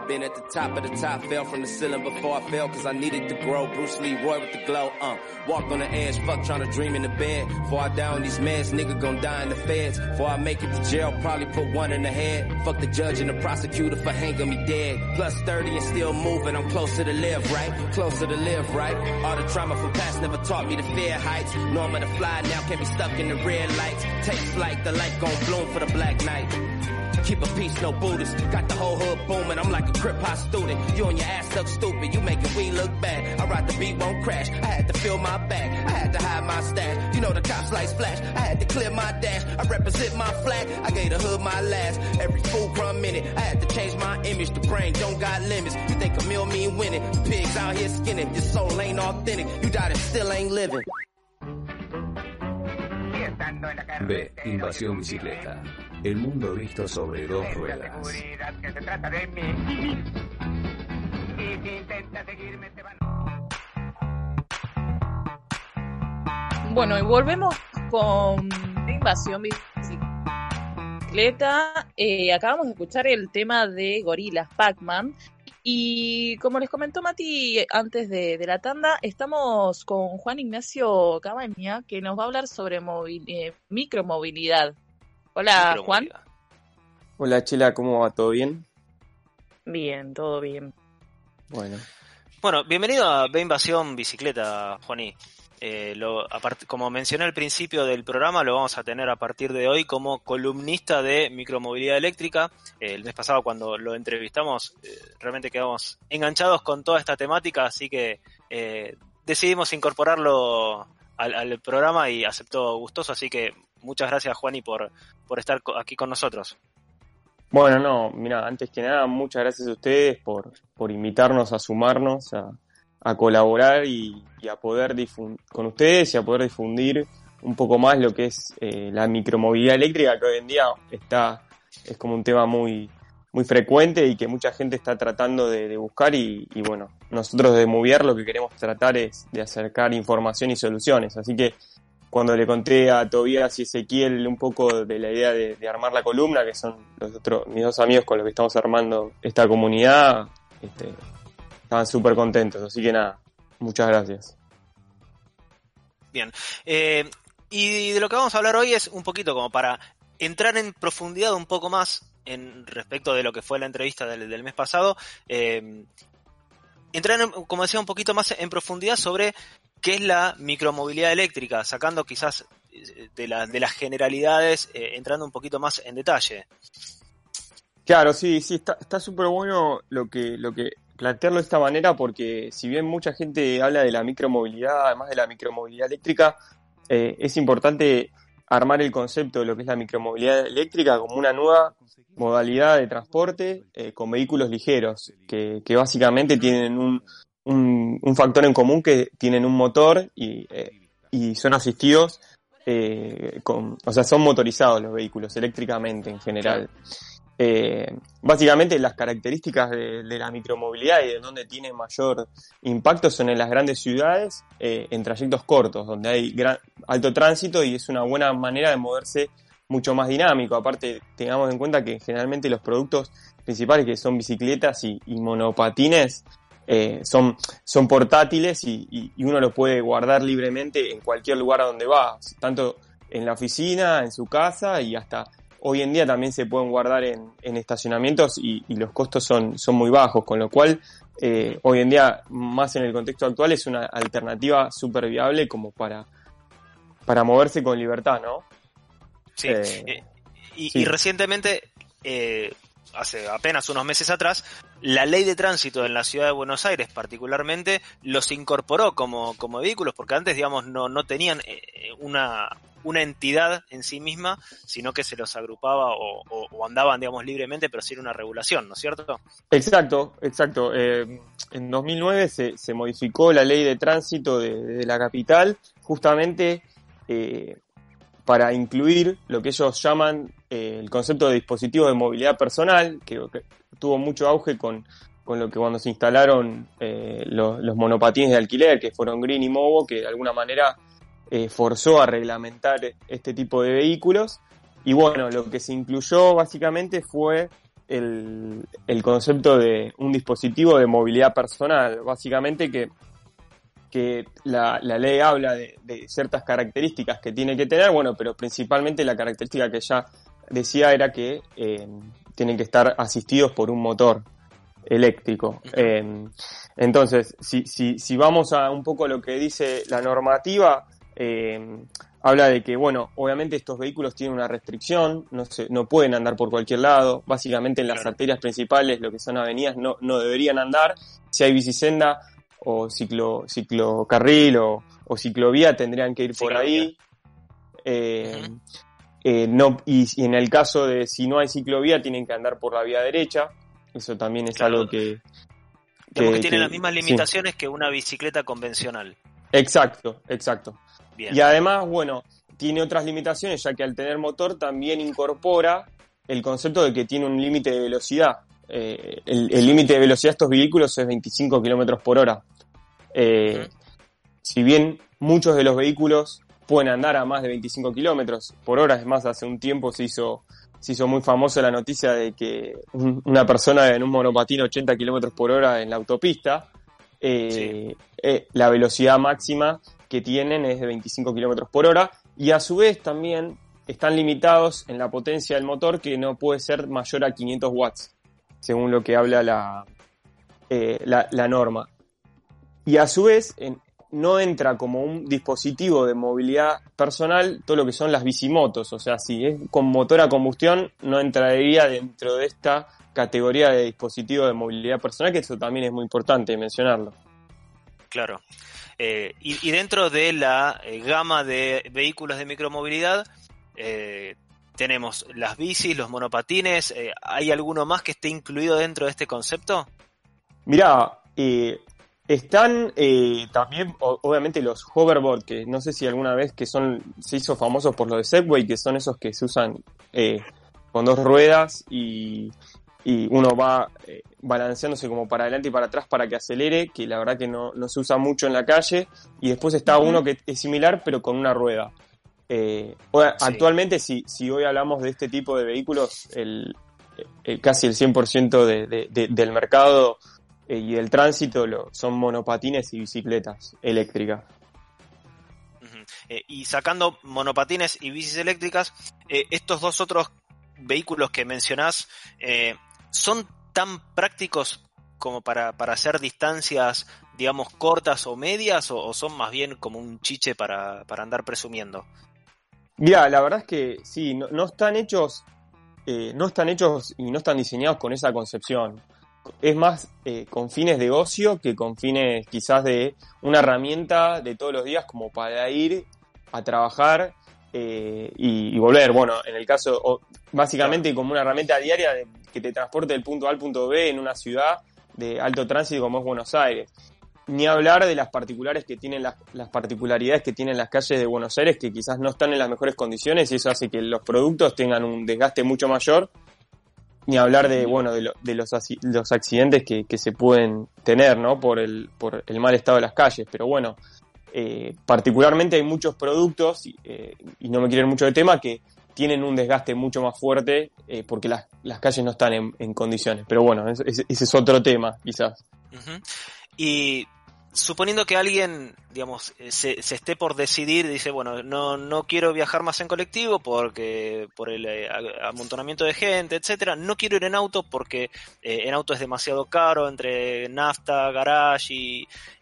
Been at the top of the top, fell from the ceiling before I fell cause I needed to grow. Bruce Lee, Roy with the glow, uh. Walked on the edge, fuck trying to dream in the bed. Before I die on these meds, nigga gon' die in the feds. Before I make it to jail, probably put one in the head. Fuck the judge and the prosecutor for hanging me dead. Plus 30 and still moving, I'm closer to live, right? Closer to live, right? All the trauma from past never taught me to fear heights. I'm gonna fly now, can't be stuck in the red lights. Take flight, the light gon' bloom for the black night. Keep a peace, no Buddhist. Got the whole hood booming. I'm like a crip hop student. You and your ass look stupid. You making we look bad. I ride the beat, won't crash. I had to fill my bag. I had to hide my stash. You know the cops like splash. I had to clear my dash. I represent my flag. I gave the hood my last. Every full crumb minute. I had to change my image. The brain don't got limits. You think a meal mean winning? Pigs out here skinning. Your soul ain't authentic. You died and still ain't living. B. Invasión Bicicleta. El mundo visto sobre dos ruedas. que se trata de mí. Y si intenta seguirme te van Bueno, y volvemos con Invasión Bicicleta. Eh, acabamos de escuchar el tema de Gorilas Pac-Man. Y como les comentó Mati antes de, de la tanda, estamos con Juan Ignacio Cabaña, que nos va a hablar sobre eh, micromovilidad. Hola, Juan. Hola Chela, ¿cómo va? ¿Todo bien? Bien, todo bien. Bueno, Bueno, bienvenido a B Invasión Bicicleta, Juaní. Eh, lo, como mencioné al principio del programa, lo vamos a tener a partir de hoy como columnista de micromovilidad eléctrica. Eh, el mes pasado cuando lo entrevistamos, eh, realmente quedamos enganchados con toda esta temática, así que eh, decidimos incorporarlo al, al programa y aceptó gustoso, así que muchas gracias Juani por, por estar aquí con nosotros. bueno, no, mira, antes que nada, muchas gracias a ustedes por, por invitarnos a sumarnos, a, a colaborar y, a poder difundir con ustedes y a poder difundir un poco más lo que es eh, la micromovilidad eléctrica, que hoy en día está, es como un tema muy, muy frecuente y que mucha gente está tratando de, de buscar y, y bueno, nosotros de Moviar lo que queremos tratar es de acercar información y soluciones, así que cuando le conté a Tobías y Ezequiel un poco de la idea de, armar la columna, que son los otros, mis dos amigos con los que estamos armando esta comunidad, este, estaban súper contentos. Así que nada, muchas gracias. Bien. Eh, y de lo que vamos a hablar hoy es un poquito como para entrar en profundidad un poco más en respecto de lo que fue la entrevista del, mes pasado. eh, entrar, en- como decía, un poquito más en profundidad sobre qué es la micromovilidad eléctrica, sacando quizás eh, de, la- de las generalidades, eh, entrando un poquito más en detalle. Claro, sí, sí, está está súper bueno lo que, lo que plantearlo de esta manera porque si bien mucha gente habla de la micromovilidad, además de la micromovilidad eléctrica, eh, es importante armar el concepto de lo que es la micromovilidad eléctrica como una nueva modalidad de transporte eh, con vehículos ligeros, que, que básicamente tienen un, un, un factor en común que tienen un motor y, eh, y son asistidos, eh, con, o sea, son motorizados los vehículos eléctricamente en general. Eh, básicamente las características de, de la micromovilidad y de donde tiene mayor impacto son en las grandes ciudades, eh, en trayectos cortos, donde hay gran- alto tránsito y es una buena manera de moverse mucho más dinámico. Aparte, tengamos en cuenta que generalmente los productos principales que son bicicletas y, y monopatines eh, son, son portátiles y, y- y uno los puede guardar libremente en cualquier lugar a donde va, tanto en la oficina, en su casa y hasta hoy en día también se pueden guardar en, en estacionamientos y, y los costos son, son muy bajos, con lo cual eh, hoy en día, más en el contexto actual, es una alternativa súper viable como para, para moverse con libertad, ¿no? Sí. Eh, y, sí. y recientemente, eh, hace apenas unos meses atrás, la ley de tránsito en la ciudad de Buenos Aires particularmente los incorporó como, como vehículos, porque antes, digamos, no, no tenían eh, una, una entidad en sí misma, sino que se los agrupaba o andaban, digamos, libremente, pero sin una regulación, ¿no es cierto? Exacto, exacto. Eh, en 2009 se, se modificó la ley de tránsito de, de la capital justamente eh, para incluir lo que ellos llaman eh, el concepto de dispositivo de movilidad personal, que, tuvo mucho auge con, con lo que cuando se instalaron eh, los, los monopatines de alquiler, que fueron Green y Movo, que de alguna manera eh, forzó a reglamentar este tipo de vehículos. Y bueno, lo que se incluyó básicamente fue el, el concepto de un dispositivo de movilidad personal, básicamente que, que la, la ley habla de, de ciertas características que tiene que tener, bueno, pero principalmente la característica que ya decía era que eh, tienen que estar asistidos por un motor eléctrico. Eh, entonces, si, si, si vamos a un poco lo que dice la normativa, eh, habla de que, bueno, obviamente estos vehículos tienen una restricción, no, se, no pueden andar por cualquier lado, básicamente en las Claro. arterias principales, lo que son avenidas, no, no deberían andar, si hay bicisenda o ciclo, ciclocarril o, o ciclovía, tendrían que ir por Ciclovía. ahí. Eh, eh, no, y, y en el caso de si no hay ciclovía, tienen que andar por la vía derecha, eso también es Claro. algo que... Que, que- tiene que- las mismas sí. limitaciones que una bicicleta convencional. Exacto, exacto. Bien. Y además, bueno, tiene otras limitaciones, ya que al tener motor también incorpora el concepto de que tiene un límite de velocidad. Eh, el límite de velocidad de estos vehículos es 25 kilómetros por hora. Eh. Si bien muchos de los vehículos pueden andar a más de 25 kilómetros por hora, es más, hace un tiempo se hizo, se hizo muy famosa la noticia de que un- una persona en un monopatín 80 kilómetros por hora en la autopista, eh, eh, la velocidad máxima que tienen es de 25 kilómetros por hora y a su vez también están limitados en la potencia del motor que no puede ser mayor a 500 watts, según lo que habla la, eh, la, la norma. Y a su vez no entra como un dispositivo de movilidad personal todo lo que son las bicimotos, o sea, si es con motor a combustión no entraría dentro de esta categoría de dispositivo de movilidad personal, que eso también es muy importante mencionarlo. Claro. Eh, y, dentro de la eh, gama de vehículos de micromovilidad, tenemos las bicis, los monopatines. eh, ¿Hay alguno más que esté incluido dentro de este concepto? Mirá, eh, están eh, también, o- obviamente, los hoverboard, que no sé si alguna vez que son, se hizo famosos por lo de Segway, que son esos que se usan con dos ruedas y, y uno va balanceándose como para adelante y para atrás para que acelere, que la verdad que no, no se usa mucho en la calle. Y después está uno que es similar, pero con una rueda. Eh, Actualmente, si, si hoy hablamos de este tipo de vehículos, el, el- casi el 100% de, de- de- del mercado eh, y del tránsito lo, son monopatines y bicicletas eléctricas. Eh, y sacando monopatines y bicis eléctricas, eh, estos dos otros vehículos que mencionás, eh, ¿son tan prácticos como para, para hacer distancias, digamos, cortas o medias, o, o son más bien como un chiche para, para andar presumiendo? Mira, la verdad es que sí, no, están hechos, eh, no están hechos y no están diseñados con esa concepción. Es más eh, con fines de ocio que con fines quizás de una herramienta de todos los días como para ir a trabajar eh, y, y volver. Bueno, en el caso, o- básicamente como una herramienta diaria de- que te transporte del punto A al punto B en una ciudad de alto tránsito como es Buenos Aires. Ni hablar de las particulares que tienen las, las particularidades que tienen las calles de Buenos Aires que quizás no están en las mejores condiciones y eso hace que los productos tengan un desgaste mucho mayor. Ni hablar de, bueno, de, lo- de los, accidentes que, que se pueden tener, ¿no? Por el, por el mal estado de las calles. Pero bueno, eh, particularmente hay muchos productos, y, eh, y no me quiero ir mucho de tema, que tienen un desgaste mucho más fuerte eh, porque las, las calles no están en, en condiciones. Pero bueno, ese, ese- ese es otro tema, quizás. Y suponiendo que alguien, digamos, eh, se, esté por decidir, dice, bueno, no, no quiero viajar más en colectivo porque por el eh, amontonamiento de gente, etcétera, no quiero ir en auto porque eh, en auto es demasiado caro entre nafta, garage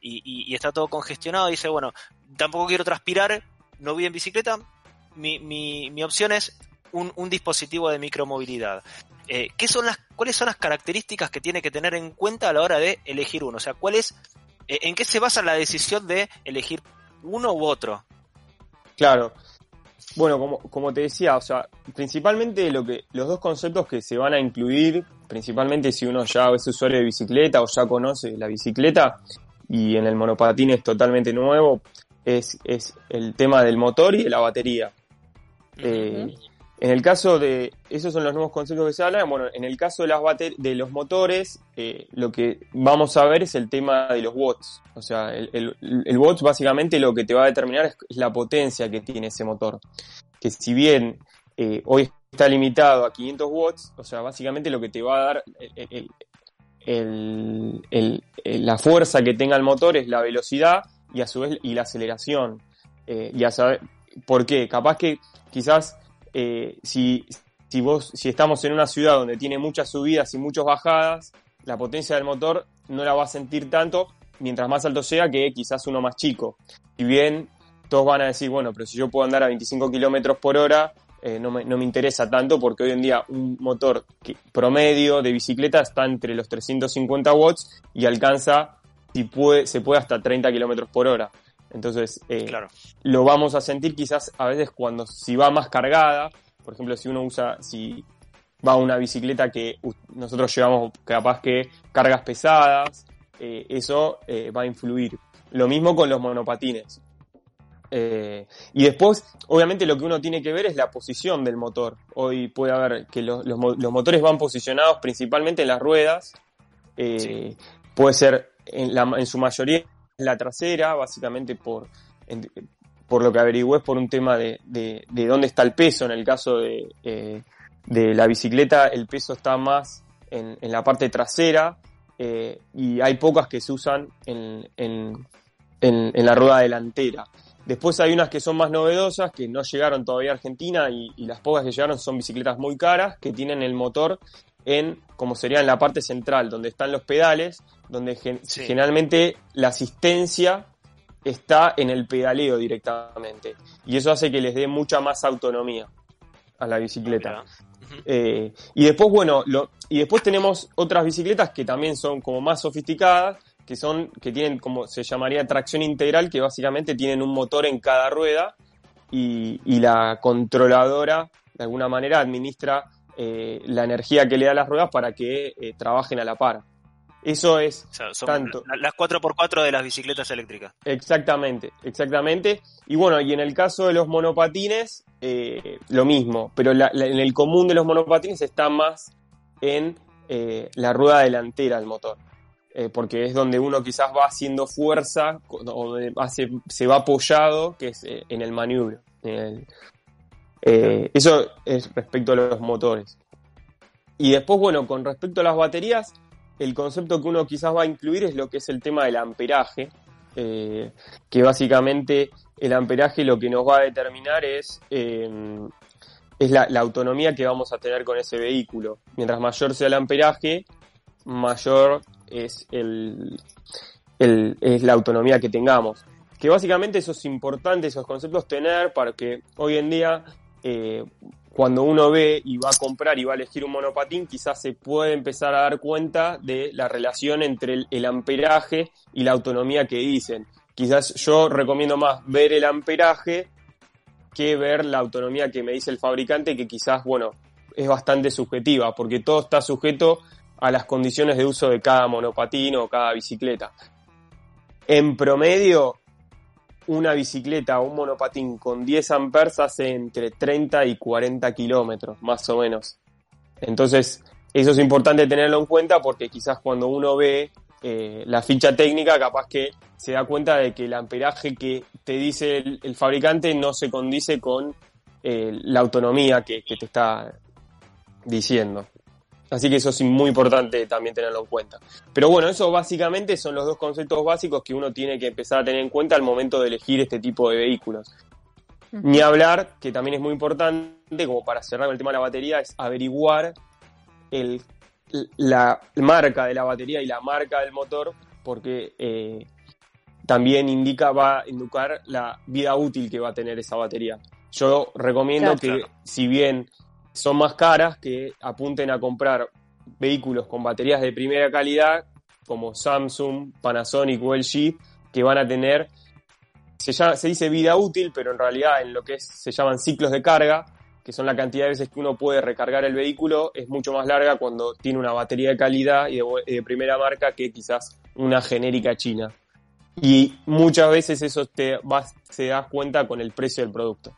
y, está todo congestionado, dice, bueno, tampoco quiero transpirar, no voy en bicicleta, mi, mi, mi opción es un, un dispositivo de micromovilidad. Eh, ¿qué son las, ¿Cuáles son las características que tiene que tener en cuenta a la hora de elegir uno? O sea, ¿cuál es, ¿en qué se basa la decisión de elegir uno u otro? Claro. Bueno, como, como te decía, o sea, principalmente lo que, los dos conceptos que se van a incluir, principalmente si uno ya es usuario de bicicleta o ya conoce la bicicleta, y en el monopatín es totalmente nuevo, es, es el tema del motor y de la batería. Eh, en el caso de, esos son los nuevos conceptos que se hablan, bueno, en el caso de, las de los motores, eh, lo que vamos a ver es el tema de los watts. O sea, el, el, el watts básicamente lo que te va a determinar es la potencia que tiene ese motor. Que si bien eh, hoy está limitado a 500 watts, o sea, básicamente lo que te va a dar el- la fuerza que tenga el motor es la velocidad y a su vez y la aceleración. Eh, y a saber, ¿por qué? Capaz que quizás eh, si, estamos en una ciudad donde tiene muchas subidas y muchas bajadas, la potencia del motor no la va a sentir tanto mientras más alto sea que quizás uno más chico. Si bien todos van a decir, bueno, pero si yo puedo andar a 25 kilómetros por hora, eh, no, me, interesa tanto porque hoy en día un motor promedio de bicicleta está entre los 350 watts y alcanza, si puede, se puede hasta 30 kilómetros por hora. Entonces, eh, Claro. lo vamos a sentir quizás a veces cuando si va más cargada, por ejemplo, si uno usa, si va una bicicleta que nosotros llevamos capaz que cargas pesadas, eh, eso eh, va a influir. Lo mismo con los monopatines. Eh, y después, obviamente, lo que uno tiene que ver es la posición del motor. Hoy puede haber que los, los mo- los motores van posicionados principalmente en las ruedas. Sí. Puede ser en, la, en su mayoría la trasera, básicamente por, por lo que averigüé, es por un tema de, de, de dónde está el peso. En el caso de, eh, de la bicicleta, el peso está más en, en la parte trasera eh, y hay pocas que se usan en, en, en- la rueda delantera. Después hay unas que son más novedosas, que no llegaron todavía a Argentina y las pocas que llegaron son bicicletas muy caras, que tienen el motor en, como sería en la parte central, donde están los pedales, donde gen- Sí. generalmente la asistencia está en el pedaleo directamente. Y eso hace que les dé mucha más autonomía a la bicicleta. Ujú. Eh, y después, bueno, lo, y después tenemos otras bicicletas que también son como más sofisticadas, que son, que tienen como se llamaría tracción integral, que básicamente tienen un motor en cada rueda y, y la controladora de alguna manera administra eh, la energía que le da las ruedas para que eh, trabajen a la par. Eso es O sea, son Tanto. la- las 4x4 de las bicicletas eléctricas. Exactamente, exactamente. Y bueno, y en el caso de los monopatines, eh, lo mismo, pero la- la- en el común de los monopatines está más en eh, la rueda delantera del motor, Eh, porque es donde uno quizás va haciendo fuerza, o hace- se va apoyado, que es en el maniobro. en el- eh, eso es respecto a los motores. Y después, bueno, con respecto a las baterías, el concepto que uno quizás va a incluir es lo que es el tema del amperaje, eh, que básicamente el amperaje lo que nos va a determinar es, eh, es la, autonomía que vamos a tener con ese vehículo. Mientras mayor sea el amperaje, mayor es, el- es la autonomía que tengamos. Que básicamente eso es importante, esos conceptos tener para que hoy en día eh, cuando uno ve y va a comprar y va a elegir un monopatín, quizás se puede empezar a dar cuenta de la relación entre el, el amperaje y la autonomía que dicen. Quizás yo recomiendo más ver el amperaje que ver la autonomía que me dice el fabricante, que quizás, bueno, es bastante subjetiva, porque todo está sujeto a las condiciones de uso de cada monopatín o cada bicicleta. En promedio, una bicicleta o un monopatín con 10 amperes hace entre 30 y 40 kilómetros, más o menos. Entonces, eso es importante tenerlo en cuenta porque quizás cuando uno ve eh, la ficha técnica, capaz que se da cuenta de que el amperaje que te dice el, fabricante no se condice con eh, la autonomía que te está diciendo. Así que eso es muy importante también tenerlo en cuenta. Pero bueno, eso básicamente son los dos conceptos básicos que uno tiene que empezar a tener en cuenta al momento de elegir este tipo de vehículos. Ni hablar, que también es muy importante, como para cerrar el tema de la batería, es averiguar el, la marca de la batería y la marca del motor, porque eh, también indica, va a indicar la vida útil que va a tener esa batería. Yo recomiendo Claro. que, si bien son más caras, que apunten a comprar vehículos con baterías de primera calidad, como Samsung, Panasonic o LG, que van a tener, se, llama- se dice vida útil, pero en realidad en lo que es- se llaman ciclos de carga, que son la cantidad de veces que uno puede recargar el vehículo, es mucho más larga cuando tiene una batería de calidad y de, primera marca que quizás una genérica china. Y muchas veces eso te vas, se das cuenta con el precio del producto.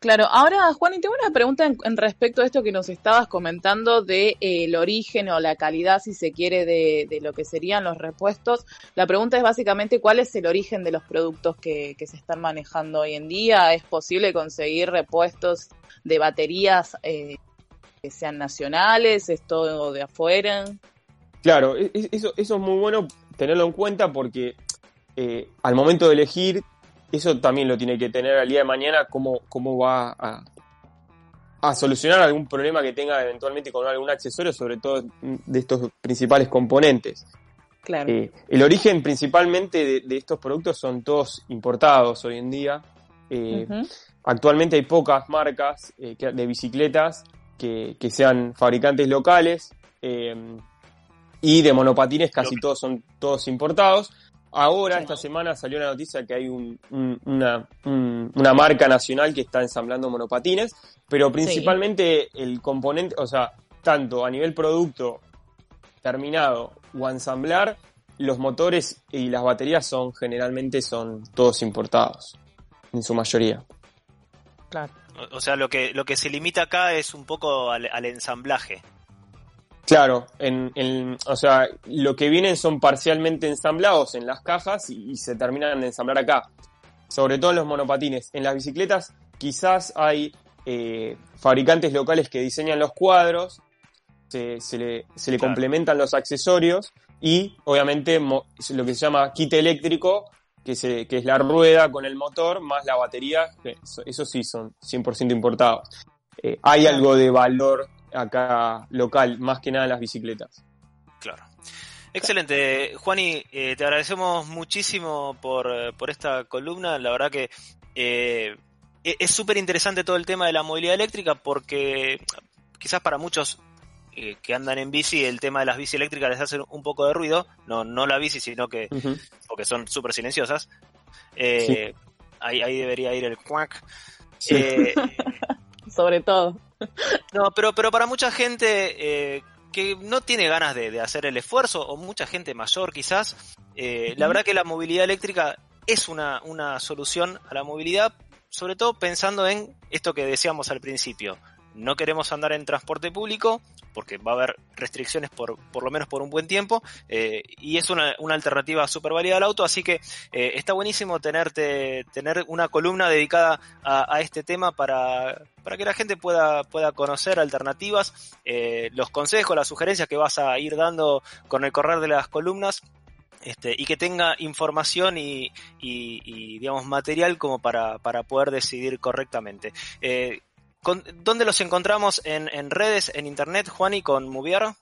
Claro, ahora Juan, y tengo una pregunta en, respecto a esto que nos estabas comentando de eh, el origen o la calidad, si se quiere, de, de lo que serían los repuestos. La pregunta es básicamente cuál es el origen de los productos que, que se están manejando hoy en día. ¿Es posible conseguir repuestos de baterías eh, que sean nacionales? ¿Es todo de afuera? Claro, e- e- eso, eso es muy bueno tenerlo en cuenta porque eh, al momento de elegir, eso también lo tiene que tener al día de mañana, cómo, cómo va a, a solucionar algún problema que tenga eventualmente con algún accesorio, sobre todo de estos principales componentes. Claro. Eh, el origen principalmente de, de estos productos son todos importados hoy en día. Eh. Actualmente hay pocas marcas eh, que- de bicicletas que, que sean fabricantes locales eh, y de monopatines casi todos son todos importados. Ahora, esta semana salió la noticia que hay un- un- una, un- una marca nacional que está ensamblando monopatines, pero principalmente el componente, o sea, tanto a nivel producto terminado o a ensamblar, los motores y las baterías son generalmente son todos importados, en su mayoría. Claro. O- O sea, lo que, lo que se limita acá es un poco al, al ensamblaje. Claro, en, en- o sea, lo que vienen son parcialmente ensamblados en las cajas y, y se terminan de ensamblar acá. Sobre todo en los monopatines. En las bicicletas quizás hay eh, fabricantes locales que diseñan los cuadros, se, se le, se le Claro. complementan los accesorios y obviamente mo- lo que se llama kit eléctrico, que, se, que es la rueda con el motor más la batería, que eso, eso sí son 100% importados. Eh, hay algo de valor acá local, más que nada las bicicletas. Claro. Excelente. Juani, eh, te agradecemos muchísimo por, por esta columna. La verdad que eh, e- es súper interesante todo el tema de la movilidad eléctrica porque quizás para muchos eh, que andan en bici el tema de las bici eléctricas les hace un poco de ruido. No, no la bici, sino que porque son súper silenciosas. Ahí, ahí debería ir el cuac. Sí. Sobre todo. no, pero, pero para mucha gente eh, que no tiene ganas de, de hacer el esfuerzo, o mucha gente mayor quizás, eh, la verdad que la movilidad eléctrica es una, una solución a la movilidad, sobre todo pensando en esto que decíamos al principio. No queremos andar en transporte público porque va a haber restricciones por, por lo menos por un buen tiempo eh, y es una, una alternativa súper válida al auto, así que eh, está buenísimo tenerte, tener una columna dedicada a, este tema para, para que la gente pueda, pueda conocer alternativas, eh, los consejos, las sugerencias que vas a ir dando con el correr de las columnas. Este, y que tenga información y, y- digamos material como para, para poder decidir correctamente. Con- ¿Dónde los encontramos en, redes, en internet, Juani, con Moviar?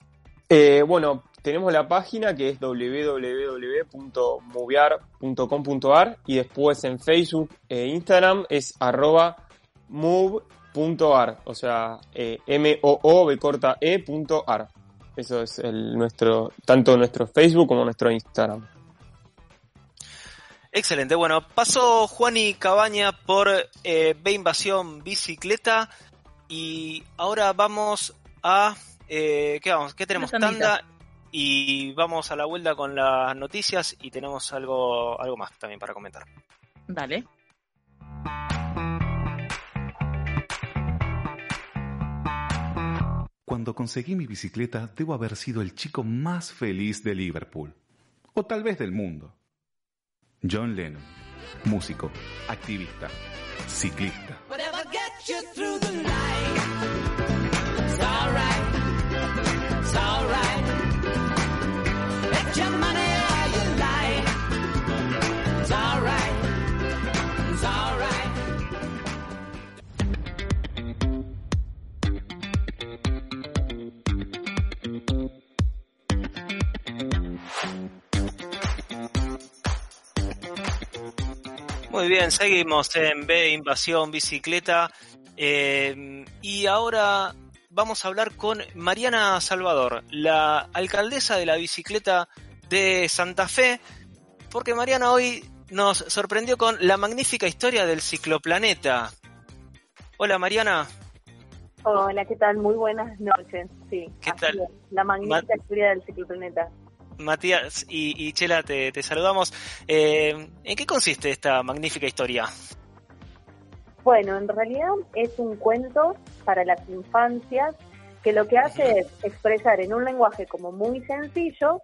Eh, bueno, tenemos la página que es www.moviar.com.ar y después en Facebook e Instagram es arroba move.ar, o sea, eh, M-O-O, B corta E. Eso es el, nuestro, tanto nuestro Facebook como nuestro Instagram. Excelente, bueno, pasó Juani Cabaña por eh, B Invasión Bicicleta y ahora vamos a... Eh, ¿Qué vamos? ¿Qué tenemos? Una. Tanda y vamos a la vuelta con las noticias y tenemos algo, algo más también para comentar. Dale. Cuando conseguí mi bicicleta, debo haber sido el chico más feliz de Liverpool. O tal vez del mundo. John Lennon, músico, activista, ciclista. Muy bien, seguimos en B Invasión Bicicleta eh, y ahora vamos a hablar con Mariana Salvador, la alcaldesa de la bicicleta de Santa Fe, porque Mariana hoy nos sorprendió con la magnífica historia del cicloplaneta. Hola Mariana, Hola, ¿qué tal? Muy buenas noches. Sí, ¿Qué tal? es, La magnífica historia del cicloplaneta. Matías y, y Chela, te, te saludamos. Eh, ¿En qué consiste esta magnífica historia? Bueno, en realidad es un cuento para las infancias que lo que hace es expresar en un lenguaje como muy sencillo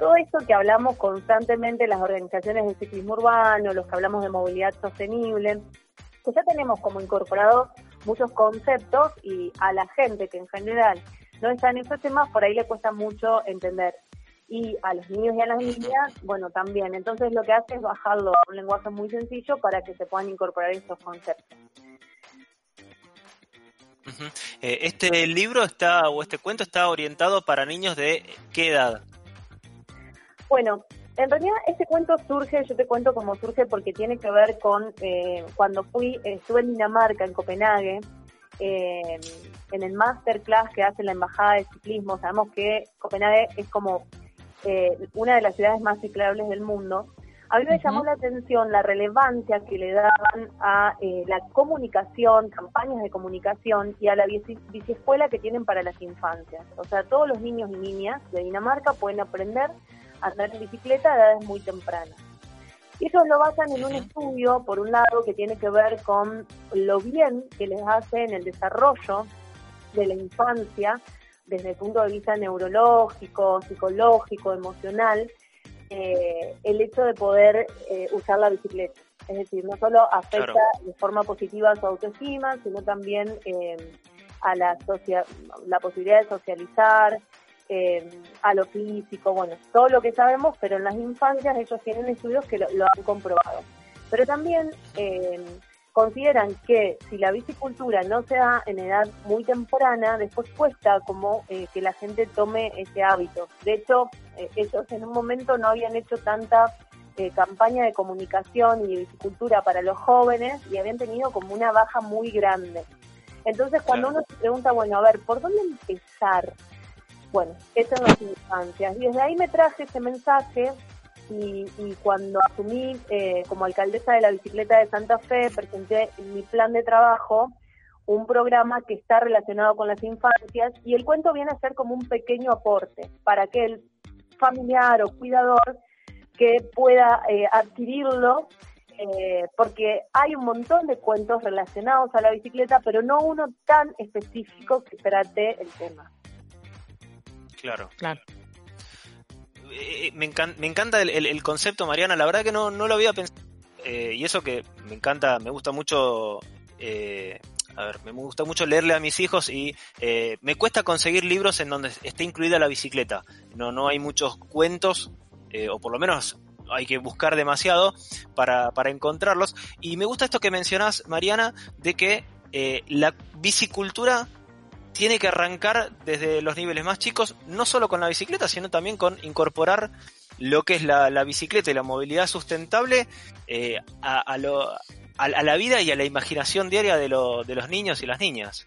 todo esto que hablamos constantemente las organizaciones de ciclismo urbano, los que hablamos de movilidad sostenible, que ya tenemos como incorporados muchos conceptos y a la gente que en general no está en esos temas, por ahí le cuesta mucho entender. Y a los niños y a las niñas, bueno, también. Entonces lo que hace es bajarlo a un lenguaje muy sencillo para que se puedan incorporar estos conceptos. Eh, este libro está, o este cuento está orientado para niños de qué edad? Bueno, en realidad este cuento surge, yo te cuento cómo surge porque tiene que ver con eh, cuando fui, estuve en Dinamarca, en Copenhague, eh, en el masterclass que hace la Embajada de Ciclismo. Sabemos que Copenhague es como eh, una de las ciudades más ciclables del mundo. A mí me llamó la atención la relevancia que le daban a eh, la comunicación, campañas de comunicación y a la bici, biciescuela que tienen para las infancias. O sea, todos los niños y niñas de Dinamarca pueden aprender a andar en bicicleta a edades muy tempranas. Y ellos lo basan en un estudio, por un lado, que tiene que ver con lo bien que les hace en el desarrollo de la infancia, desde el punto de vista neurológico, psicológico, emocional, eh, el hecho de poder eh, usar la bicicleta. Es decir, no solo afecta Claro. de forma positiva a su autoestima, sino también eh, a la, socia- la posibilidad de socializar, a lo físico, bueno, todo lo que sabemos, pero en las infancias ellos tienen estudios que lo, lo han comprobado. Pero también eh, consideran que si la bicicultura no se da en edad muy temprana, después cuesta como eh, que la gente tome ese hábito. De hecho, eh, ellos en un momento no habían hecho tanta eh, campaña de comunicación y de bicicultura para los jóvenes y habían tenido como una baja muy grande. Entonces, cuando Claro. uno se pregunta, bueno, a ver, ¿por dónde empezar? Bueno, eso en las infancias. Y desde ahí me traje ese mensaje y, y cuando asumí eh, como alcaldesa de la bicicleta de Santa Fe, presenté en mi plan de trabajo un programa que está relacionado con las infancias y el cuento viene a ser como un pequeño aporte para que el familiar o cuidador que pueda eh, adquirirlo eh, porque hay un montón de cuentos relacionados a la bicicleta, pero no uno tan específico que trate el tema. Claro. Claro. Eh, me, encan- me encanta el, concepto, Mariana. La verdad que no, no lo había pensado. Eh, y eso que me encanta, me gusta mucho. eh, me gusta mucho leerle a mis hijos y eh, me cuesta conseguir libros en donde esté incluida la bicicleta. No, no hay muchos cuentos, eh, o por lo menos hay que buscar demasiado para, para encontrarlos. Y me gusta esto que mencionás, Mariana, de que eh, la bicicultura tiene que arrancar desde los niveles más chicos, no solo con la bicicleta, sino también con incorporar lo que es la, la bicicleta y la movilidad sustentable eh, a, a lo- a- a la vida y a la imaginación diaria de, lo- de los niños y las niñas.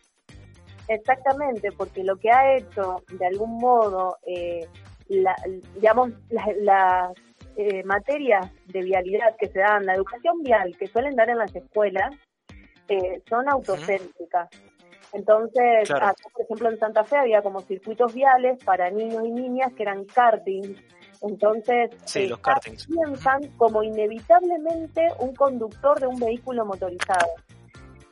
Exactamente, porque lo que ha hecho de algún modo, eh, la- digamos, la- las eh, materias de vialidad que se dan, la educación vial que suelen dar en las escuelas, eh, son autocéntricas. Entonces, Claro. acá, por ejemplo, en Santa Fe había como circuitos viales para niños y niñas que eran karting. Entonces, Sí, eh, los kartings. piensan como inevitablemente un conductor de un vehículo motorizado.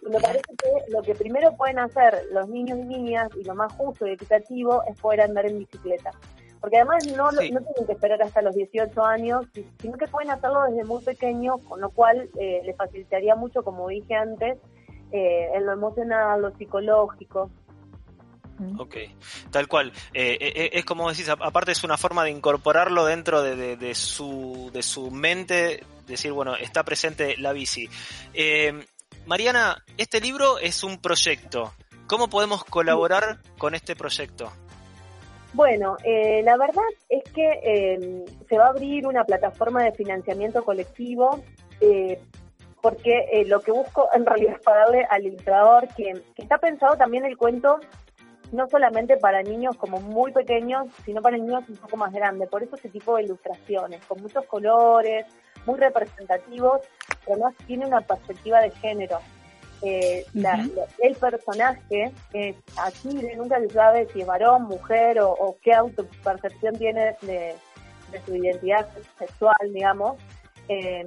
Y me parece que lo que primero pueden hacer los niños y niñas, y lo más justo y equitativo, es poder andar en bicicleta. Porque además no, Sí. no tienen que esperar hasta los 18 años, si- sino que pueden hacerlo desde muy pequeños, con lo cual eh, les facilitaría mucho, como dije antes, eh, en lo emocional, lo psicológico. Ok, tal cual. Eh, eh, es como decís, a- aparte es una forma de incorporarlo dentro de, de- de su, de su mente, decir, bueno, está presente la bici. Eh, Mariana, este libro es un proyecto. ¿Cómo podemos colaborar con este proyecto? Bueno, eh, la verdad es que eh, se va a abrir una plataforma de financiamiento colectivo eh, porque eh, lo que busco en realidad es pagarle al ilustrador que, que está pensado también el cuento no solamente para niños como muy pequeños, sino para niños un poco más grandes. Por eso ese tipo de ilustraciones, con muchos colores, muy representativos, pero además tiene una perspectiva de género. Eh, la- la- el personaje es aquí nunca se sabe si es varón, mujer o, o qué autopercepción tiene de, de su identidad sexual, digamos. Eh.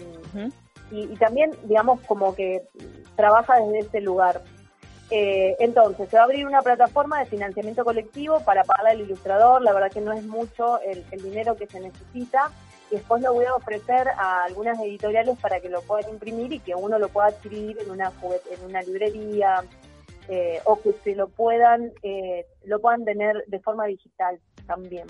Y, y también, digamos, como que trabaja desde ese lugar. Eh, entonces, se va a abrir una plataforma de financiamiento colectivo para pagar al ilustrador, la verdad que no es mucho el, el dinero que se necesita, y después lo voy a ofrecer a algunas editoriales para que lo puedan imprimir y que uno lo pueda adquirir en una, en una librería, eh, o que se lo puedan, eh, lo puedan tener de forma digital también.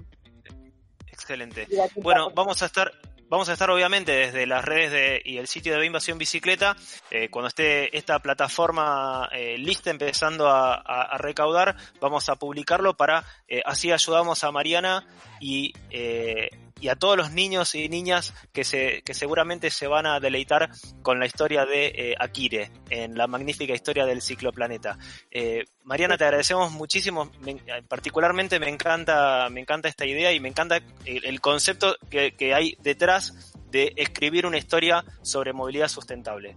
Excelente. Bueno, vamos a estar vamos a estar obviamente desde las redes de, y el sitio de Invasión Bicicleta eh, cuando esté esta plataforma eh, lista empezando a, recaudar vamos a publicarlo para eh, así ayudamos a Mariana y eh, y a todos los niños y niñas que se que seguramente se van a deleitar con la historia de eh, Akire en la magnífica historia del cicloplaneta. Eh, Mariana, te agradecemos muchísimo. Me- particularmente me encanta, me encanta esta idea y me encanta el, el concepto que, que hay detrás de escribir una historia sobre movilidad sustentable.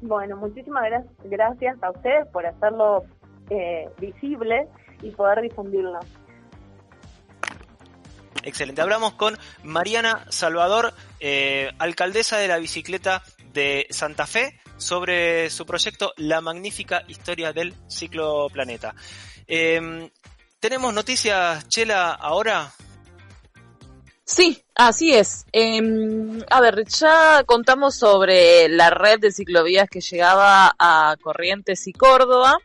Bueno, muchísimas gra- gracias a ustedes por hacerlo eh, visible y poder difundirlo. Excelente. Hablamos con Mariana Salvador, eh, alcaldesa de la bicicleta de Santa Fe, sobre su proyecto La magnífica historia del ciclo planeta. Eh, Tenemos noticias, Chela, ahora. Sí, así es. Em, a ver, ya contamos sobre la red de ciclovías que llegaba a Corrientes y Córdoba.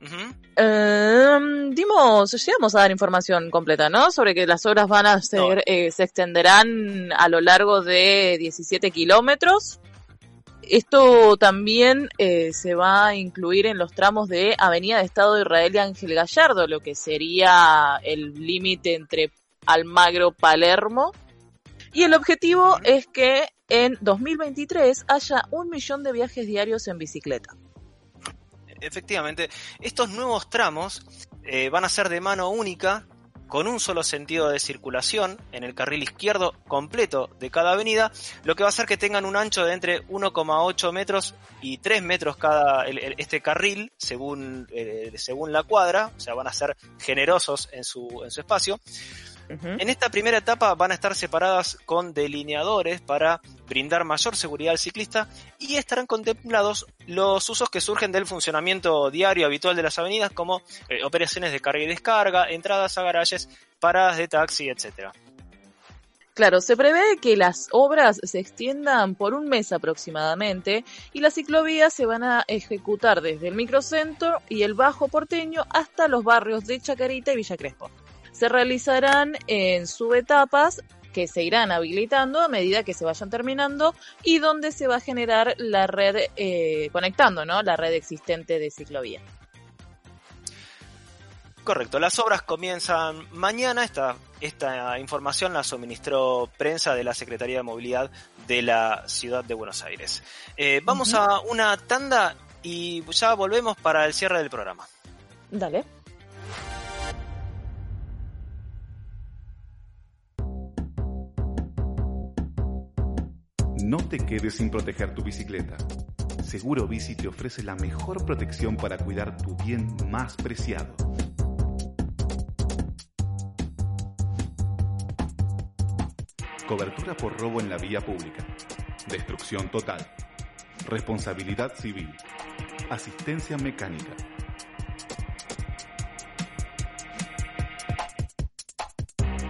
Ujú. Em, dimos, llegamos a dar información completa, ¿no? Sobre que las obras van a ser, eh, se extenderán a lo largo de 17 kilómetros. Esto también eh, se va a incluir en los tramos de Avenida de Estado de Israel y Ángel Gallardo, lo que sería el límite entre Almagro Palermo. Y el objetivo es que en 2023 haya un millón de viajes diarios en bicicleta. Efectivamente, estos nuevos tramos eh, van a ser de mano única, con un solo sentido de circulación en el carril izquierdo completo de cada avenida, lo que va a hacer que tengan un ancho de entre 1,8 metros y 3 metros cada el- este carril, según, eh, según la cuadra, o sea, van a ser generosos en su, en su espacio. En esta primera etapa van a estar separadas con delineadores para brindar mayor seguridad al ciclista y estarán contemplados los usos que surgen del funcionamiento diario habitual de las avenidas como eh, operaciones de carga y descarga, entradas a garajes, paradas de taxi, etcétera. Claro, se prevé que las obras se extiendan por un mes aproximadamente y las ciclovías se van a ejecutar desde el microcentro y el Bajo Porteño hasta los barrios de Chacarita y Villa Crespo. Se realizarán en subetapas que se irán habilitando a medida que se vayan terminando y donde se va a generar la red eh, conectando, ¿no? La red existente de ciclovía. Correcto, las obras comienzan mañana. Esta, esta información la suministró prensa de la Secretaría de Movilidad de la Ciudad de Buenos Aires. Eh, vamos a una tanda y ya volvemos para el cierre del programa. Dale. No te quedes sin proteger tu bicicleta. Seguro Bici te ofrece la mejor protección para cuidar tu bien más preciado. Cobertura por robo en la vía pública. Destrucción total. Responsabilidad civil. Asistencia mecánica.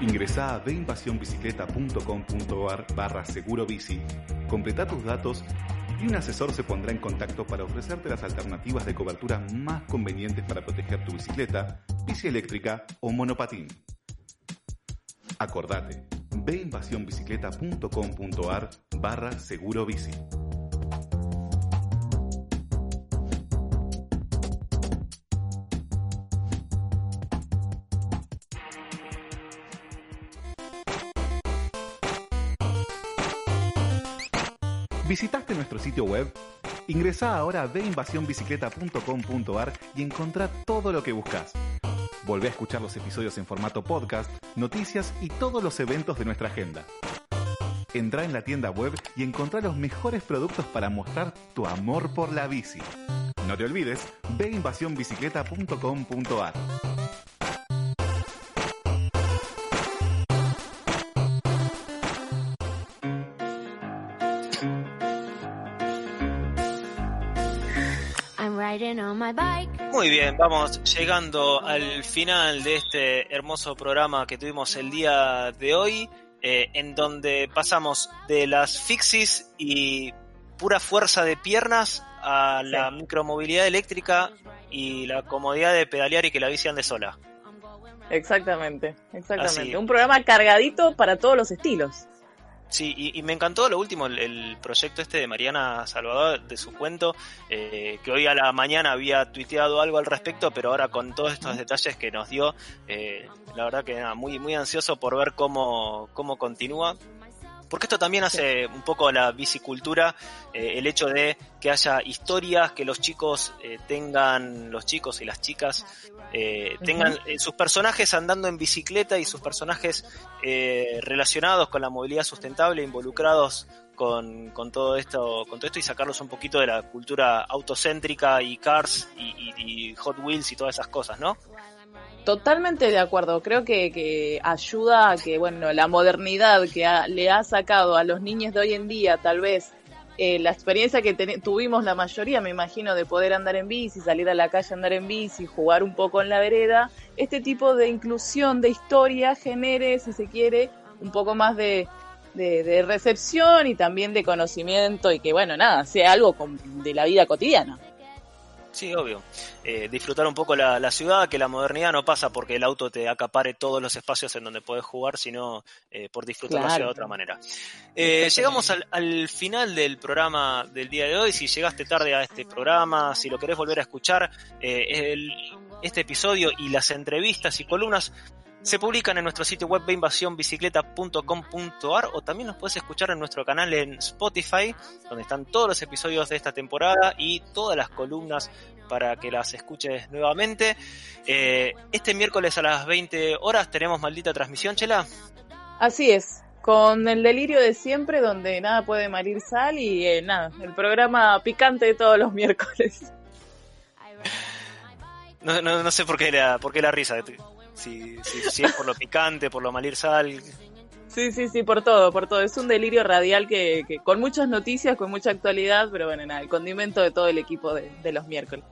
Ingresa a deinvasionbicicleta.com.ar barra seguro bici, completa tus datos y un asesor se pondrá en contacto para ofrecerte las alternativas de cobertura más convenientes para proteger tu bicicleta, bici eléctrica o monopatín. Acordate, veinvasionbicicleta.com.ar barra seguro bici. ¿Visitaste nuestro sitio web? Ingresa ahora a veinvasionbicicleta.com.ar y encontrá todo lo que buscas. Volvé a escuchar los episodios en formato podcast, noticias y todos los eventos de nuestra agenda. Entrá en la tienda web y encontrá los mejores productos para mostrar tu amor por la bici. No te olvides, veinvasionbicicleta.com.ar. riding Muy bien, vamos llegando al final de este hermoso programa que tuvimos el día de hoy, eh, en donde pasamos de las fixies y pura fuerza de piernas a la micromovilidad eléctrica y la comodidad de pedalear y que la bici ande sola. Exactamente, exactamente. Así. Un programa cargadito para todos los estilos. Sí, y, y me encantó lo último, el, el proyecto este de Mariana Salvador, de su cuento, eh, que hoy a la mañana había tuiteado algo al respecto, pero ahora con todos estos detalles que nos dio, eh, la verdad que nada, muy, muy ansioso por ver cómo, cómo continúa. Porque esto también hace un poco a la bicicultura, eh, el hecho de que haya historias, que los chicos eh, tengan, los chicos y las chicas, eh, tengan eh, sus personajes andando en bicicleta y sus personajes eh, relacionados con la movilidad sustentable, involucrados con, con todo esto, con todo esto y sacarlos un poquito de la cultura autocéntrica y cars y, y- y Hot Wheels y todas esas cosas, ¿no? Totalmente de acuerdo. Creo que, que ayuda a que, bueno, la modernidad que ha- le ha sacado a los niños de hoy en día, tal vez, eh, la experiencia que teni- tuvimos la mayoría, me imagino, de poder andar en bici, salir a la calle andar en bici, jugar un poco en la vereda, este tipo de inclusión de historia genere, si se quiere, un poco más de, de, recepción y también de conocimiento y que, bueno, nada, sea algo de la vida cotidiana. Sí, obvio. Eh, disfrutar un poco la, la ciudad, que la modernidad no pasa porque el auto te acapare todos los espacios en donde puedes jugar, sino eh, por disfrutar la ciudad de otra manera. Eh, llegamos al, al final del programa del día de hoy. Si llegaste tarde a este programa, si lo querés volver a escuchar, eh, el- este episodio y las entrevistas y columnas se publican en nuestro sitio web beinvasionbicicleta.com.ar o también nos puedes escuchar en nuestro canal en Spotify, donde están todos los episodios de esta temporada y todas las columnas para que las escuches nuevamente. Eh, este miércoles a las 20 horas tenemos maldita transmisión, Chela. Así es, con el delirio de siempre, donde nada puede malir sal y eh, nada, el programa picante de todos los miércoles. No, no, no sé por qué la, por qué la risa. Si, si, si es por lo picante, por lo malir sal. Sí, sí, sí, por todo, por todo. Es un delirio radial que, que con muchas noticias, con mucha actualidad, pero bueno, nada, el condimento de todo el equipo de, de los miércoles.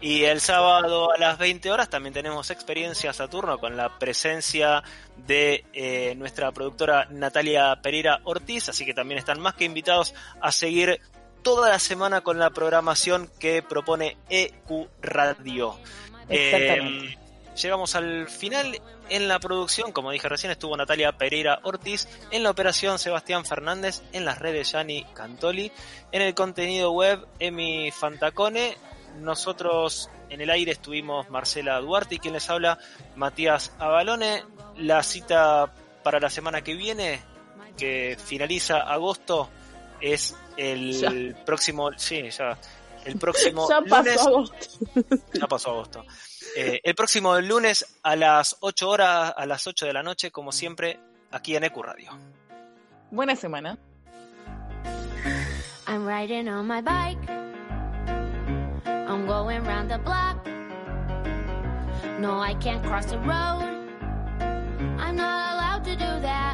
Y el sábado a las 20 horas también tenemos Experiencia Saturno con la presencia de eh, nuestra productora Natalia Pereira Ortiz, así que también están más que invitados a seguir toda la semana con la programación que propone EQ Radio. Exactamente. Eh, llegamos al final. En la producción, como dije recién, estuvo Natalia Pereira Ortiz, en la operación Sebastián Fernández, en las redes Yani Cantoli, en el contenido web Emi Fantacone, nosotros en el aire estuvimos Marcela Duarte y quien les habla Matías Abalone. La cita para la semana que viene, que finaliza agosto, es el próximo, sí, ya, el próximo Ya pasó lunes, agosto. ya pasó agosto. Eh, el próximo lunes a las 8 horas, a las 8 de la noche, como siempre, aquí en EQ Radio. Buena semana. I'm riding on my bike. I'm going round the block. No, I can't cross the road. I'm not allowed to do that.